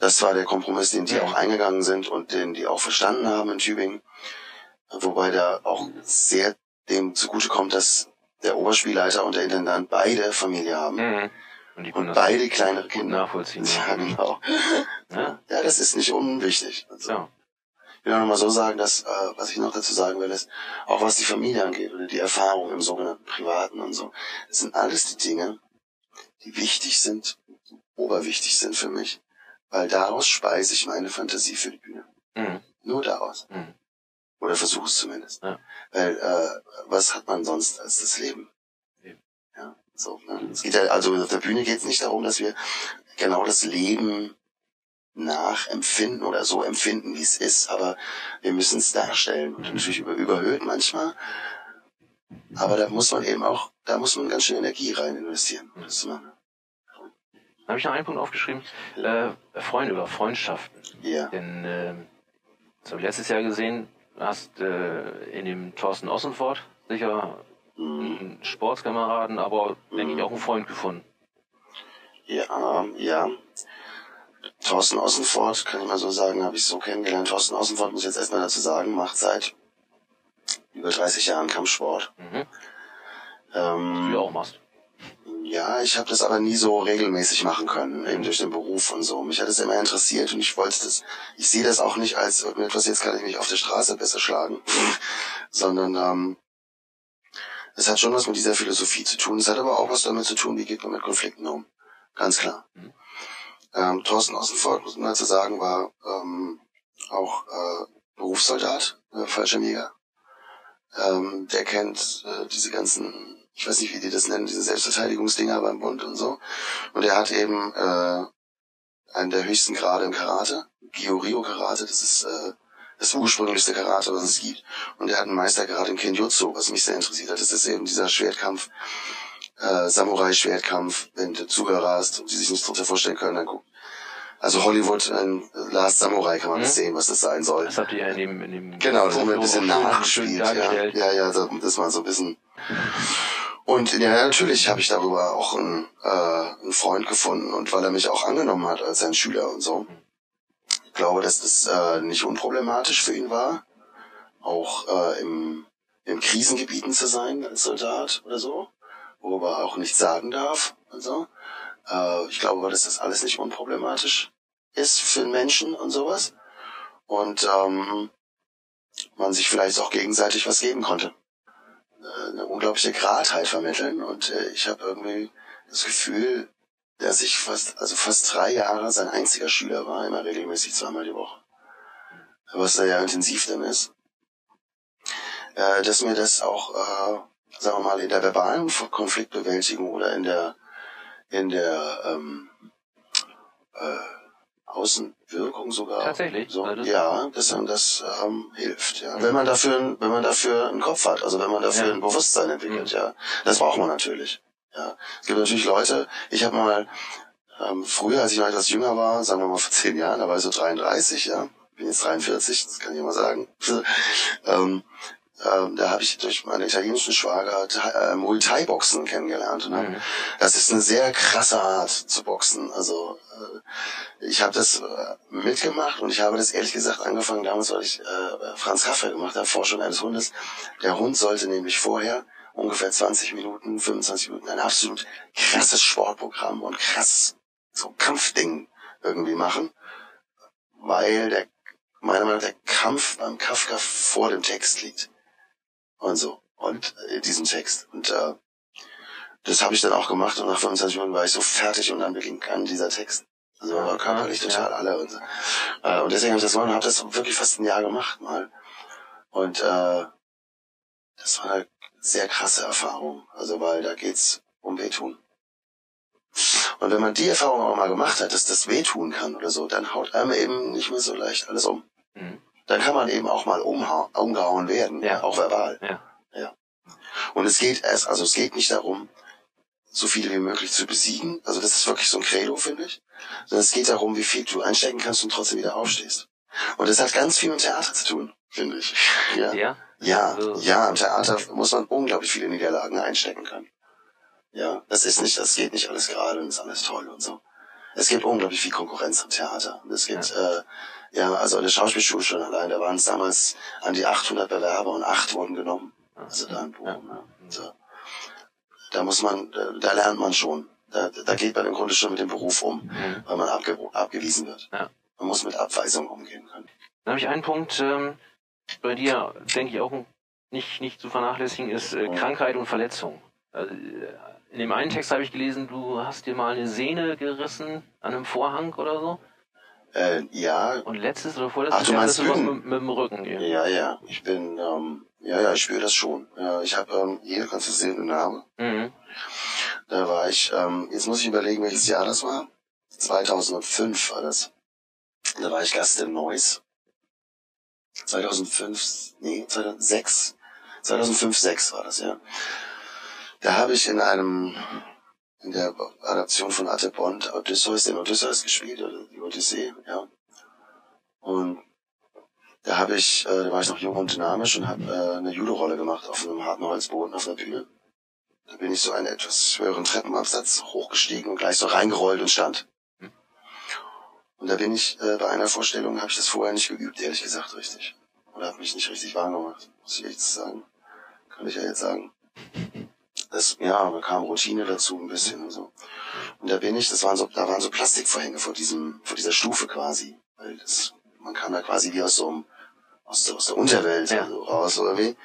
das war der Kompromiss, den die auch eingegangen sind und den die auch verstanden haben in Tübingen. Wobei da auch sehr dem zugute kommt, dass der Oberspielleiter und der Intendant beide Familie haben Mhm. Und und beide kleinere Kinder. nachvollziehen. Ja, genau. Ja, Ja, das ist nicht unwichtig. Also, ja. Ich will auch nochmal so sagen, dass, äh, was ich noch dazu sagen will, ist, auch was die Familie angeht oder die Erfahrung im sogenannten Privaten und so, das sind alles die Dinge, die wichtig sind, oberwichtig sind für mich, weil daraus speise ich meine Fantasie für die Bühne. Mhm. Nur daraus. Mhm. Oder versuche es zumindest. Ja. Weil, äh, was hat man sonst als das Leben? Leben. Ja, so, ne? Es geht ja, also auf der Bühne geht es nicht darum, dass wir genau das Leben nachempfinden oder so empfinden, wie es ist, aber wir müssen es darstellen und natürlich über, überhöht manchmal. Aber da muss man eben auch, da muss man ganz schön Energie rein investieren, um das zu machen. Da habe ich noch einen Punkt aufgeschrieben. Äh, Freunde oder Freundschaften. Ja, Denn äh, das habe ich letztes Jahr gesehen. Hast äh, in dem Thorsten Ossenfort sicher Mhm. einen Sportskameraden, aber denke ich auch einen Freund gefunden. ja, ähm, ja. Thorsten Ossenfort, kann ich mal so sagen, habe ich so kennengelernt. Thorsten Ossenfort, muss ich jetzt erstmal dazu sagen, macht seit über 30 Jahren Kampfsport. Mhm. Ähm, Wie du auch machst. Ja, ich habe das aber nie so regelmäßig machen können, eben durch den Beruf und so. Mich hat es immer interessiert und ich wollte das, ich sehe das auch nicht als irgendetwas, jetzt kann ich mich auf der Straße besser schlagen, sondern ähm, Es hat schon was mit dieser Philosophie zu tun. Es hat aber auch was damit zu tun, wie geht man mit Konflikten um. Ganz klar. Mhm. Ähm, Thorsten Ossenfort, muss man dazu sagen, war ähm, auch äh, Berufssoldat, äh, Fallschirmjäger. Ähm, der kennt äh, diese ganzen, ich weiß nicht, wie die das nennen, diese Selbstverteidigungsdinger beim Bund und so. Und er hat eben äh, einen der höchsten Grade im Karate, Gyorio Karate, das ist äh, das ursprünglichste Karate, was es gibt. Und er hat einen Meistergrad im Kenjutsu, was mich sehr interessiert hat. Das ist eben dieser Schwertkampf, äh, Samurai-Schwertkampf, wenn du Zuhörer hast und die sich nicht drunter vorstellen können, dann guck. Also Hollywood, ein Last Samurai kann man mhm. sehen, was das sein soll. Das habt ihr ja in dem, in dem Genau, das haben wir ein bisschen nachgespielt. Ja, ja, ja, das war so ein bisschen. Und ja, natürlich habe ich darüber auch einen, äh, einen Freund gefunden und weil er mich auch angenommen hat als sein Schüler und so. Ich glaube, dass das äh, nicht unproblematisch für ihn war, auch äh, im, im Krisengebieten zu sein als Soldat oder so worüber er auch nichts sagen darf und so. Äh, ich glaube, dass das alles nicht unproblematisch ist für einen Menschen und sowas. Und ähm, man sich vielleicht auch gegenseitig was geben konnte. Eine unglaubliche Gradheit vermitteln. Und äh, ich habe irgendwie das Gefühl, dass ich fast, also fast drei Jahre sein einziger Schüler war, immer regelmäßig zweimal die Woche. Was da ja intensiv dann ist. Äh, dass mir das auch äh, sagen wir mal, in der verbalen Konfliktbewältigung oder in der, in der ähm, äh, Außenwirkung sogar. Tatsächlich. So, ja, dass einem das ähm, hilft. Ja. Mhm. Wenn man dafür, wenn man dafür einen Kopf hat, also wenn man dafür ja. ein Bewusstsein entwickelt, mhm. ja, das braucht man natürlich. Ja, es gibt natürlich Leute. Ich habe mal ähm, früher, als ich noch etwas jünger war, sagen wir mal vor zehn Jahren, da war ich so 33, ja, bin jetzt 43, das kann ich mal sagen. ähm, ähm, da habe ich durch meinen italienischen Schwager äh, Muay Thai Boxen kennengelernt. Ne? Mhm. Das ist eine sehr krasse Art zu boxen. Also äh, ich habe das äh, mitgemacht und ich habe das ehrlich gesagt angefangen damals, weil ich äh, Franz Kaffer gemacht habe, Forschung eines Hundes. Der Hund sollte nämlich vorher ungefähr 20 Minuten, 25 Minuten ein absolut krasses Sportprogramm und krasses so Kampfding irgendwie machen, weil der meiner Meinung nach der Kampf beim Kafka vor dem Text liegt und so. Und äh, diesen Text. Und äh, das habe ich dann auch gemacht und nach 25 Minuten war ich so fertig und dann beging an dieser Text. Also war körperlich total ja. alle und so. Äh, und deswegen habe ich das mal und habe das wirklich fast ein Jahr gemacht mal. Und äh, das war eine sehr krasse Erfahrung. Also weil da geht's um Wehtun. Und wenn man die Erfahrung auch mal gemacht hat, dass das wehtun kann oder so, dann haut einem eben nicht mehr so leicht alles um. Mhm dann kann man eben auch mal umgehauen werden, ja. auch verbal. Ja. ja. Und es geht erst, also es geht nicht darum, so viele wie möglich zu besiegen. Also das ist wirklich so ein Credo, finde ich. Sondern es geht darum, wie viel du einstecken kannst und trotzdem wieder aufstehst. Und das hat ganz viel mit Theater zu tun, finde ich. Ja. Ja. Ja, also. ja, im Theater muss man unglaublich viele Niederlagen einstecken können. Ja, das ist nicht, das geht nicht alles gerade und ist alles toll und so. Es gibt unglaublich viel Konkurrenz im Theater. Es gibt, ja. äh, ja, also eine Schauspielschule schon allein, da waren es damals an die 800 Bewerber und acht wurden genommen. Also da in Bochum. Ja. So. Da muss man, da, lernt man schon. Da, da geht man im Grunde schon mit dem Beruf um, mhm. weil man abge, abgewiesen wird. Ja. Man muss mit Abweisung umgehen können. Dann habe ich einen Punkt, ähm, bei dir denke ich auch nicht, nicht zu vernachlässigen, ist äh, Krankheit und Verletzung. Also, äh, in dem einen Text habe ich gelesen, du hast dir mal eine Sehne gerissen an einem Vorhang oder so. Äh, ja. Und letztes oder vorletztes Ach, du meinst Jahr mit, mit, dem Rücken. Ja, ja. ja. Ich bin, ähm, ja, ja, ich spüre das schon. Ja, ich habe ähm, hier kannst du sehen den Namen. Mhm. Da war ich, ähm, jetzt muss ich überlegen, welches Jahr das war. 2005 war das. Da war ich Gast in Neuss. 2005, nee, 2006. 2005, 6 war das, ja. Da habe ich in einem in der Adaption von Atte Bond Odysseus, den Odysseus gespielt, oder die Odyssee, ja. Und da habe ich, äh, da war ich noch jung und dynamisch und habe äh, eine Judo-Rolle gemacht auf einem harten Holzboden auf der Bühne. Da bin ich so einen etwas höheren Treppenabsatz hochgestiegen und gleich so reingerollt und stand. Und da bin ich äh, bei einer Vorstellung, habe ich das vorher nicht geübt, ehrlich gesagt, richtig. Oder habe mich nicht richtig warm gemacht, muss ich jetzt sagen. Kann ich ja jetzt sagen das, ja, da kam Routine dazu ein bisschen und so. Und da bin ich, das waren so, da waren so Plastikvorhänge vor diesem, vor dieser Stufe quasi. Weil das, man kam da quasi wie aus so einem, aus der, aus der Unterwelt ja. also raus oder wie.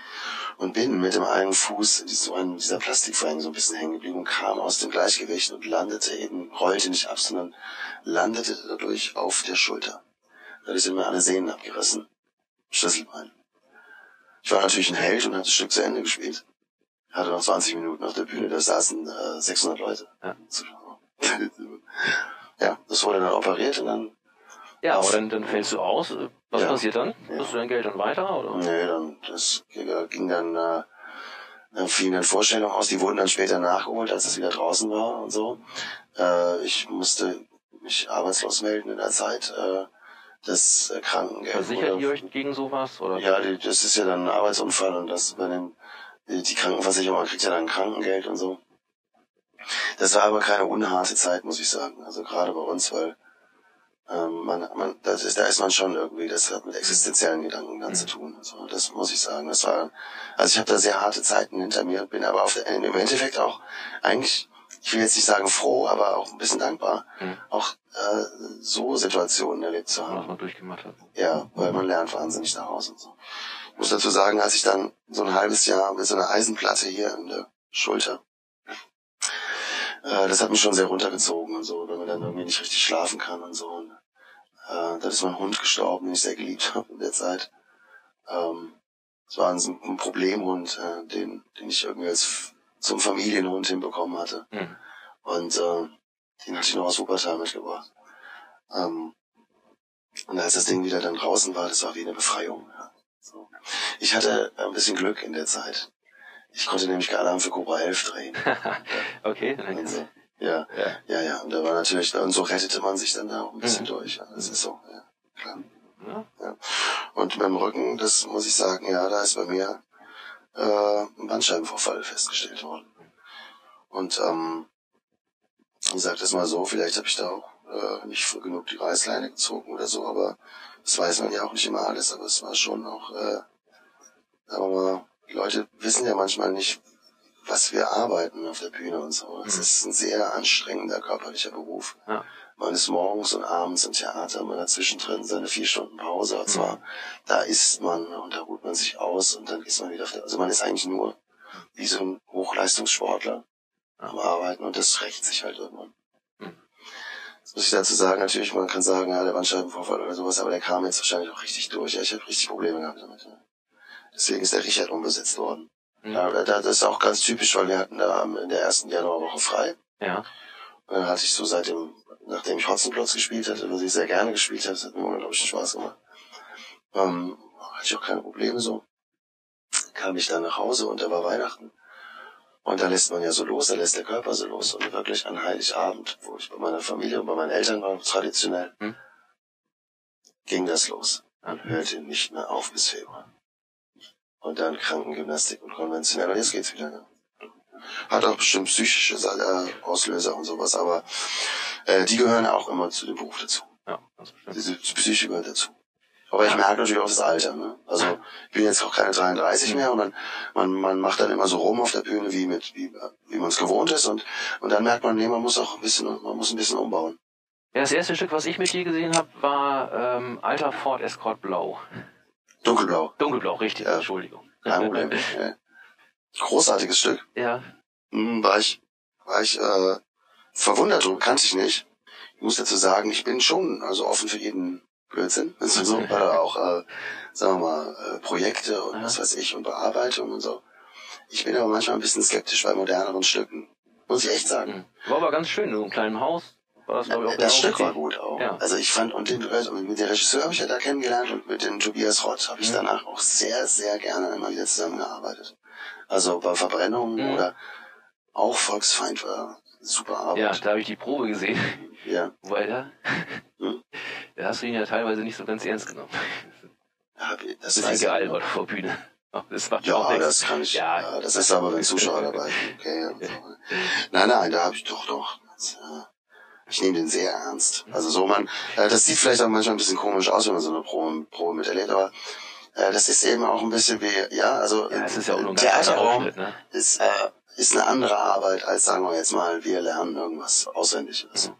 und bin mit dem einen Fuß in so einem dieser Plastikvorhänge so ein bisschen hängen geblieben und kam aus dem Gleichgewicht und landete eben, rollte nicht ab, sondern landete dadurch auf der Schulter. Dadurch sind mir alle Sehnen abgerissen. Schlüsselbein. Ich war natürlich ein Held und hatte das Stück zu Ende gespielt. Hatte noch 20 Minuten auf der Bühne, da saßen äh, 600 Leute. Ja. ja, das wurde dann operiert und dann Ja, aber dann, dann fällst du aus. Was Ja. passiert dann? Ja. Hast du dein Geld dann weiter? Oder? Nee, dann, das ging dann, äh, dann fielen dann Vorstellungen aus, die wurden dann später nachgeholt, als es wieder draußen war und so. Äh, ich musste mich arbeitslos melden in der Zeit, äh, das äh, Krankengeld. Versichert ihr euch gegen sowas? Oder? Ja, die, das ist ja dann ein Arbeitsunfall und das bei den, die, die Krankenversicherung man kriegt ja dann Krankengeld und so. Das war aber keine unharte Zeit, muss ich sagen. Also gerade bei uns, weil ähm, man, man, das ist, da ist man schon irgendwie, das hat mit existenziellen Gedanken dann zu tun. Also, das muss ich sagen. Das war, also ich habe da sehr harte Zeiten hinter mir, bin aber auf im Endeffekt auch eigentlich, ich will jetzt nicht sagen froh, aber auch ein bisschen dankbar, Mhm. auch äh, so Situationen erlebt zu haben. Was man durchgemacht hat. Ja, weil man lernt wahnsinnig daraus und so. Ich muss dazu sagen, als ich dann so ein halbes Jahr mit so einer Eisenplatte hier in der Schulter, äh, das hat mich schon sehr runtergezogen und so, wenn man dann irgendwie nicht richtig schlafen kann und so. Und, äh, da ist mein Hund gestorben, den ich sehr geliebt habe in der Zeit. Ähm, es war ein, ein Problemhund, äh, den, den ich irgendwie als zum Familienhund hinbekommen hatte. Mhm. Und äh, den hatte ich noch aus Wuppertal mitgebracht. Ähm, und als das Ding wieder dann draußen war, das war wie eine Befreiung. Ja. So. Ich hatte ein bisschen Glück in der Zeit. Ich konnte nämlich gerade Alarm für Cobra 11 drehen. okay, dann Und so. Ja, ja. ja, ja. Und da war natürlich, und so rettete man sich dann da auch ein bisschen Mhm. durch. Ja. Das ist so, ja, klar. Ja. Und beim Rücken, das muss ich sagen, ja, da ist bei mir äh, ein Bandscheibenvorfall festgestellt worden. Und ähm, ich sag das mal so, vielleicht habe ich da auch äh, nicht früh genug die Reißleine gezogen oder so, aber das weiß man ja auch nicht immer alles, aber es war schon auch, äh, sagen wir mal, die Leute wissen ja manchmal nicht, was wir arbeiten auf der Bühne und so. Es Mhm. ist ein sehr anstrengender körperlicher Beruf. Ja. Man ist morgens und abends im Theater, man hat zwischendrin seine vier Stunden Pause, und zwar, Mhm. da isst man und da ruht man sich aus und dann ist man wieder auf der, also man ist eigentlich nur wie so ein Hochleistungssportler am Arbeiten und das rächt sich halt irgendwann. Jetzt muss ich dazu sagen, natürlich, man kann sagen, ja, der Bandscheibenvorfall oder sowas, aber der kam jetzt wahrscheinlich auch richtig durch. Ja, ich habe richtig Probleme gehabt damit. Ja. Deswegen ist der Richard umbesetzt worden. Mhm. Ja, da- das ist auch ganz typisch, weil wir hatten da in der ersten Januarwoche frei. Ja. Und dann hatte ich so seit dem, nachdem ich Hotzenplotz gespielt hatte, was ich sehr gerne gespielt habe, das hat mir unglaublich Spaß gemacht. Ähm, hatte ich auch keine Probleme so. Kam ich dann nach Hause und da war Weihnachten. Und da lässt man ja so los, da lässt der Körper so los. Und wirklich an Heiligabend, wo ich bei meiner Familie und bei meinen Eltern war, traditionell, Hm. ging das los. Ja. Und hörte nicht mehr auf bis Februar. Und dann Krankengymnastik und konventionell. Und jetzt geht's wieder. Ne? Hat auch bestimmt psychische äh, Auslöser und sowas, aber äh, die gehören auch immer zu dem Beruf dazu. Ja, ganz bestimmt. Diese Psyche gehört dazu. Aber ich merke natürlich auch das Alter. Ne? Also ich bin jetzt auch keine 33 mehr und man, man, man macht dann immer so rum auf der Bühne, wie mit wie, wie man es gewohnt ist und und dann merkt man, nee, man muss auch ein bisschen, man muss ein bisschen umbauen. Ja, das erste Stück, was ich mit dir gesehen habe, war ähm, Alter Ford Escort Blau. Dunkelblau, Dunkelblau, richtig, Ja. Entschuldigung. kein Problem. ja. Großartiges Stück. Ja, Hm, war ich, war ich äh, verwundert drüber, kannte ich nicht. Ich muss dazu sagen, ich bin schon also offen für jeden Blödsinn. Also so, oder auch, äh, sagen wir mal, äh, Projekte und Ja. was weiß ich und Bearbeitung und so. Ich bin aber manchmal ein bisschen skeptisch bei moderneren Stücken. Muss ich echt sagen. Mhm. war aber ganz schön, in so einem kleinen Haus. War das, glaube ich, auch das Stück war gut auch. Ja. Also ich fand, und den, äh, mit dem Regisseur habe ich ja da kennengelernt und mit dem Tobias Rott habe ich Mhm. danach auch sehr, sehr gerne immer wieder zusammengearbeitet. Also bei Verbrennungen Mhm. oder auch Volksfeind war super Arbeit. Ja, da habe ich die Probe gesehen. Ja. Weil da, Hm? da hast du ihn ja teilweise nicht so ganz ernst genommen. Ja, das Bisschen weiß ich. gealbert vor Bühne. Ach, Das macht auch Ja, nichts. das kann ich. Ja. Ja, das ist aber, wenn Zuschauer dabei sind. Okay, so. Nein, nein, da habe ich doch, doch. Das, äh, ich nehme den sehr ernst. Also so man, äh, das sieht vielleicht auch manchmal ein bisschen komisch aus, wenn man so eine Probe, Probe miterlebt, aber äh, das ist eben auch ein bisschen wie, ja, also Ja, es ist ja auch Theaterraum ne? ist, äh, ist eine andere Arbeit als, sagen wir jetzt mal, wir lernen irgendwas auswendig. oder so.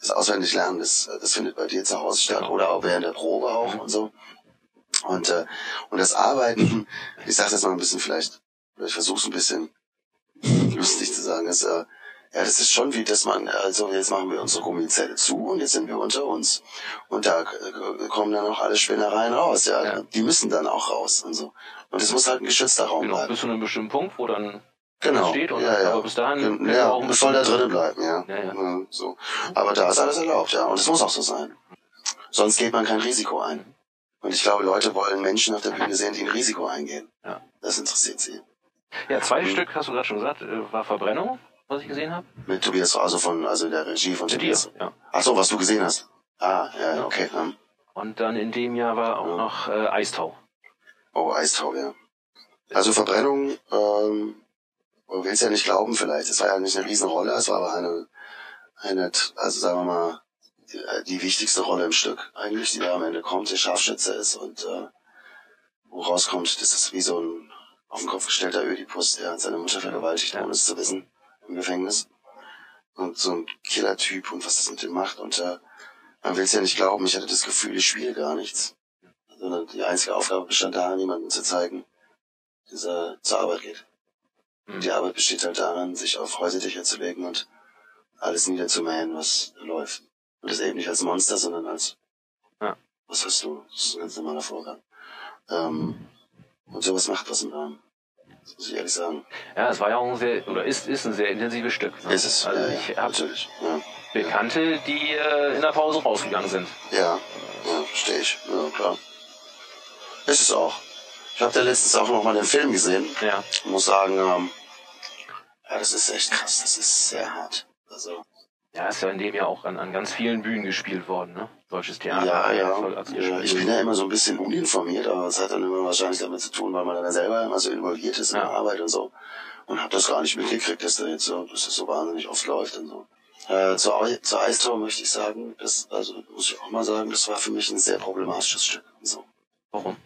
Das Auswendiglernen, das, das findet bei dir zu Hause statt Genau. oder auch während der Probe auch und so. Und, äh, und das Arbeiten, ich sage das mal ein bisschen vielleicht, ich versuche es ein bisschen lustig zu sagen, ist, äh, ja, das ist schon wie, dass man, also jetzt machen wir unsere Gummizelle zu und jetzt sind wir unter uns. Und da äh, kommen dann auch alle Spinnereien raus, ja. ja. Die müssen dann auch raus und so. Und es muss halt ein geschützter Raum genau, bleiben. Bis zu einem bestimmten Punkt, wo dann genau. steht und ja, ja. aber bis dahin ja, auch soll da drinnen bleiben, ja. Ja, ja. ja. so. Aber da ist alles erlaubt, ja. Und es muss auch so sein. Sonst geht man kein Risiko ein. Und ich glaube, Leute wollen Menschen auf der Bühne sehen, die ein Risiko eingehen. Ja. Das interessiert sie. Ja, zweites Mhm. Stück, hast du gerade schon gesagt, äh, war Verbrennung, was ich gesehen habe. Mit Tobias, also von, also der Regie von Mit dir, Tobias. ja. Ach so, was du gesehen hast. Ah, ja, Ja. okay. Ähm. Und dann in dem Jahr war auch Ja. noch äh, Eistau. Oh, Eistau, ja. Also Verbrennung, ähm, du willst ja nicht glauben vielleicht. Es war ja nicht eine Riesenrolle, es war aber eine, eine, also sagen wir mal, die, wichtigste Rolle im Stück eigentlich, die da am Ende kommt, der Scharfschütze ist und äh, wo rauskommt, das ist wie so ein auf den Kopf gestellter Ödipus, der hat seine Mutter vergewaltigt, ohne es zu wissen, im Gefängnis. Und so ein Killer-Typ und was das mit dem macht. Und äh, man will es ja nicht glauben, ich hatte das Gefühl, ich spiele gar nichts. Sondern die einzige Aufgabe bestand darin, jemandem zu zeigen, dass er zur Arbeit geht. Die Arbeit besteht halt daran, sich auf Häuserdächer zu legen und alles niederzumähen, was läuft. Und das eben nicht als Monster, sondern als, Ja. was hast du? Das ist ein ganz normaler Vorgang. Ähm, und sowas macht was mit einem. Das muss ich ehrlich sagen. Ja, es war ja auch ein sehr, oder ist, ist ein sehr intensives Stück. Ne? Ist es, Also ja, ich ja, habe natürlich. Ja. Bekannte, die äh, in der Pause rausgegangen sind. Ja, ja, verstehe ich. Ja, klar. Ist es auch. Ich habe da letztens auch noch mal den Film gesehen. Ja. Ich muss sagen, ähm, ja, das ist echt krass. Das ist sehr hart. Also, Ja, ist ja in dem Jahr auch an, an ganz vielen Bühnen gespielt worden, ne? Deutsches Theater. ja, ja, ja. Ich bin ja immer so ein bisschen uninformiert, aber es hat dann immer wahrscheinlich damit zu tun, weil man dann ja selber immer so involviert ist in Ja. der Arbeit und so. Und habe das gar nicht mitgekriegt, dass da jetzt so, dass das so wahnsinnig oft läuft und so. Äh, zur, zur Eistor möchte ich sagen, das, also muss ich auch mal sagen, das war für mich ein sehr problematisches Stück. So. Warum?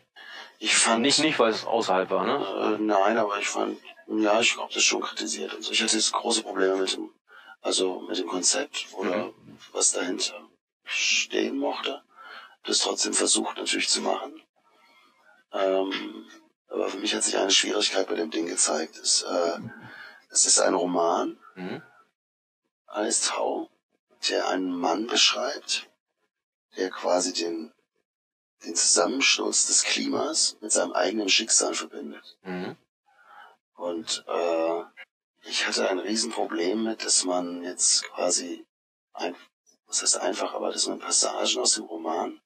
Ich fand Nicht, nicht, weil es außerhalb war, ne? Äh, nein, aber ich fand, ja, ich glaube, das schon kritisiert. Und so. Ich hatte jetzt große Probleme mit dem, also mit dem Konzept oder was dahinter stehen mochte. Das trotzdem versucht natürlich zu machen. Ähm, aber für mich hat sich eine Schwierigkeit bei dem Ding gezeigt. Es, äh, es ist ein Roman, Mhm. Eistau, der einen Mann beschreibt, der quasi den, den Zusammensturz des Klimas mit seinem eigenen Schicksal verbindet. Mhm. Und äh, ich hatte ein Riesenproblem mit, dass man jetzt quasi, ein, was heißt einfach, aber dass man Passagen aus dem Roman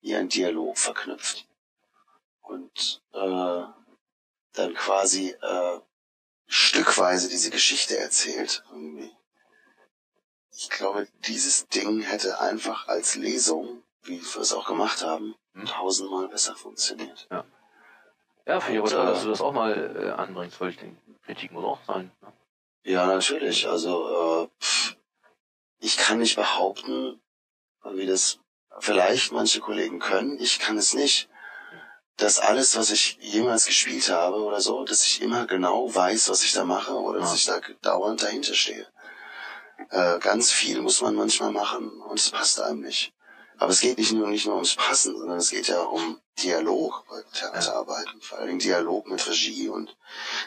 wie ein Dialog verknüpft. Und äh, dann quasi äh, stückweise diese Geschichte erzählt. Irgendwie. Ich glaube, dieses Ding hätte einfach als Lesung, wie wir es auch gemacht haben, Hm. tausendmal besser funktioniert. Ja, finde ich aber toll, dass du das auch mal äh, anbringst, weil ich denke, Kritik muss auch sein. Ne? Ja, natürlich. Also äh, pff, ich kann nicht behaupten, wie das vielleicht manche Kollegen können, ich kann es nicht, dass alles, was ich jemals gespielt habe oder so, dass ich immer genau weiß, was ich da mache oder dass Ja. ich da dauernd dahinter stehe. Äh, ganz viel muss man manchmal machen und es passt einem nicht. Aber es geht nicht nur, nicht nur ums Passen, sondern es geht ja um Dialog bei Theaterarbeiten. Vor allen Dingen Dialog mit Regie und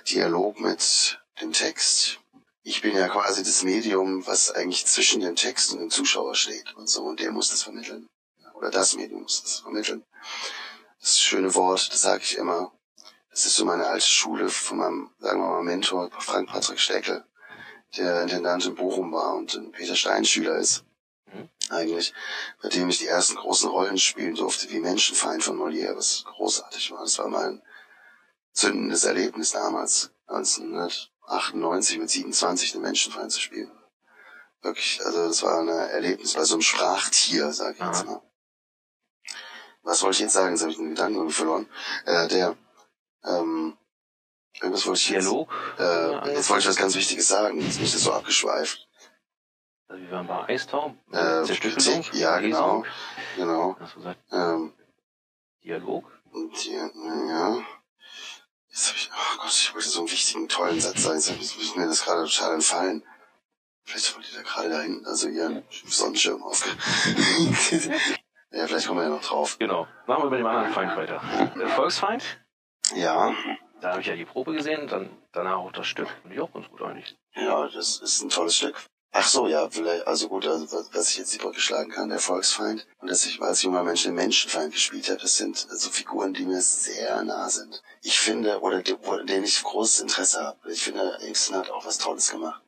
Dialog mit dem Text. Ich bin ja quasi das Medium, was eigentlich zwischen dem Text und dem Zuschauer steht und so, und der muss das vermitteln. Oder das Medium muss das vermitteln. Das schöne Wort, das sage ich immer. Das ist so meine alte Schule von meinem, sagen wir mal, Mentor, Frank Patrick Steckel, der Intendant in Bochum war und ein Peter Stein Schüler ist. Eigentlich, bei dem ich die ersten großen Rollen spielen durfte, wie Menschenfeind von Molière, was großartig war. Das war mein zündendes Erlebnis damals, 1998 mit 27 den Menschenfeind zu spielen. Wirklich, also das war ein Erlebnis bei so einem Sprachtier, sag ich jetzt mal. Was wollte ich jetzt sagen? Jetzt habe ich den Gedanken irgendwie verloren. Äh, der, ähm, irgendwas wollte ich jetzt, Dialog. äh, jetzt wollte ich was ganz Wichtiges sagen. Jetzt bin ich das so abgeschweift. Also wir waren bei Eistau, Äh, Zerstückelung, Kritik, ja, genau. Lesung. Genau. Hast du gesagt, Ähm, Dialog? und hier, ja. Jetzt hab ich, oh Gott, ich wollte so einen wichtigen, tollen Satz sagen. Jetzt ist mir das gerade total entfallen. Vielleicht wollt ihr da gerade da hinten, also ihren Sonnenschirm aufge... Ja, vielleicht kommen wir ja noch drauf. Genau. Machen wir mit dem anderen Feind weiter. Der Volksfeind, Ja, da habe ich ja die Probe gesehen, dann danach auch das Stück. Finde ich auch ganz gut eigentlich. ja, das ist ein tolles Stück. Ach so, ja, vielleicht, also gut, also was, was ich jetzt die Brücke schlagen kann, der Volksfeind. Und dass ich als junger Mensch den Menschenfeind gespielt habe, das sind so Figuren, die mir sehr nah sind. Ich finde, oder die, denen ich großes Interesse habe. Ich finde, Ibsen hat auch was Tolles gemacht.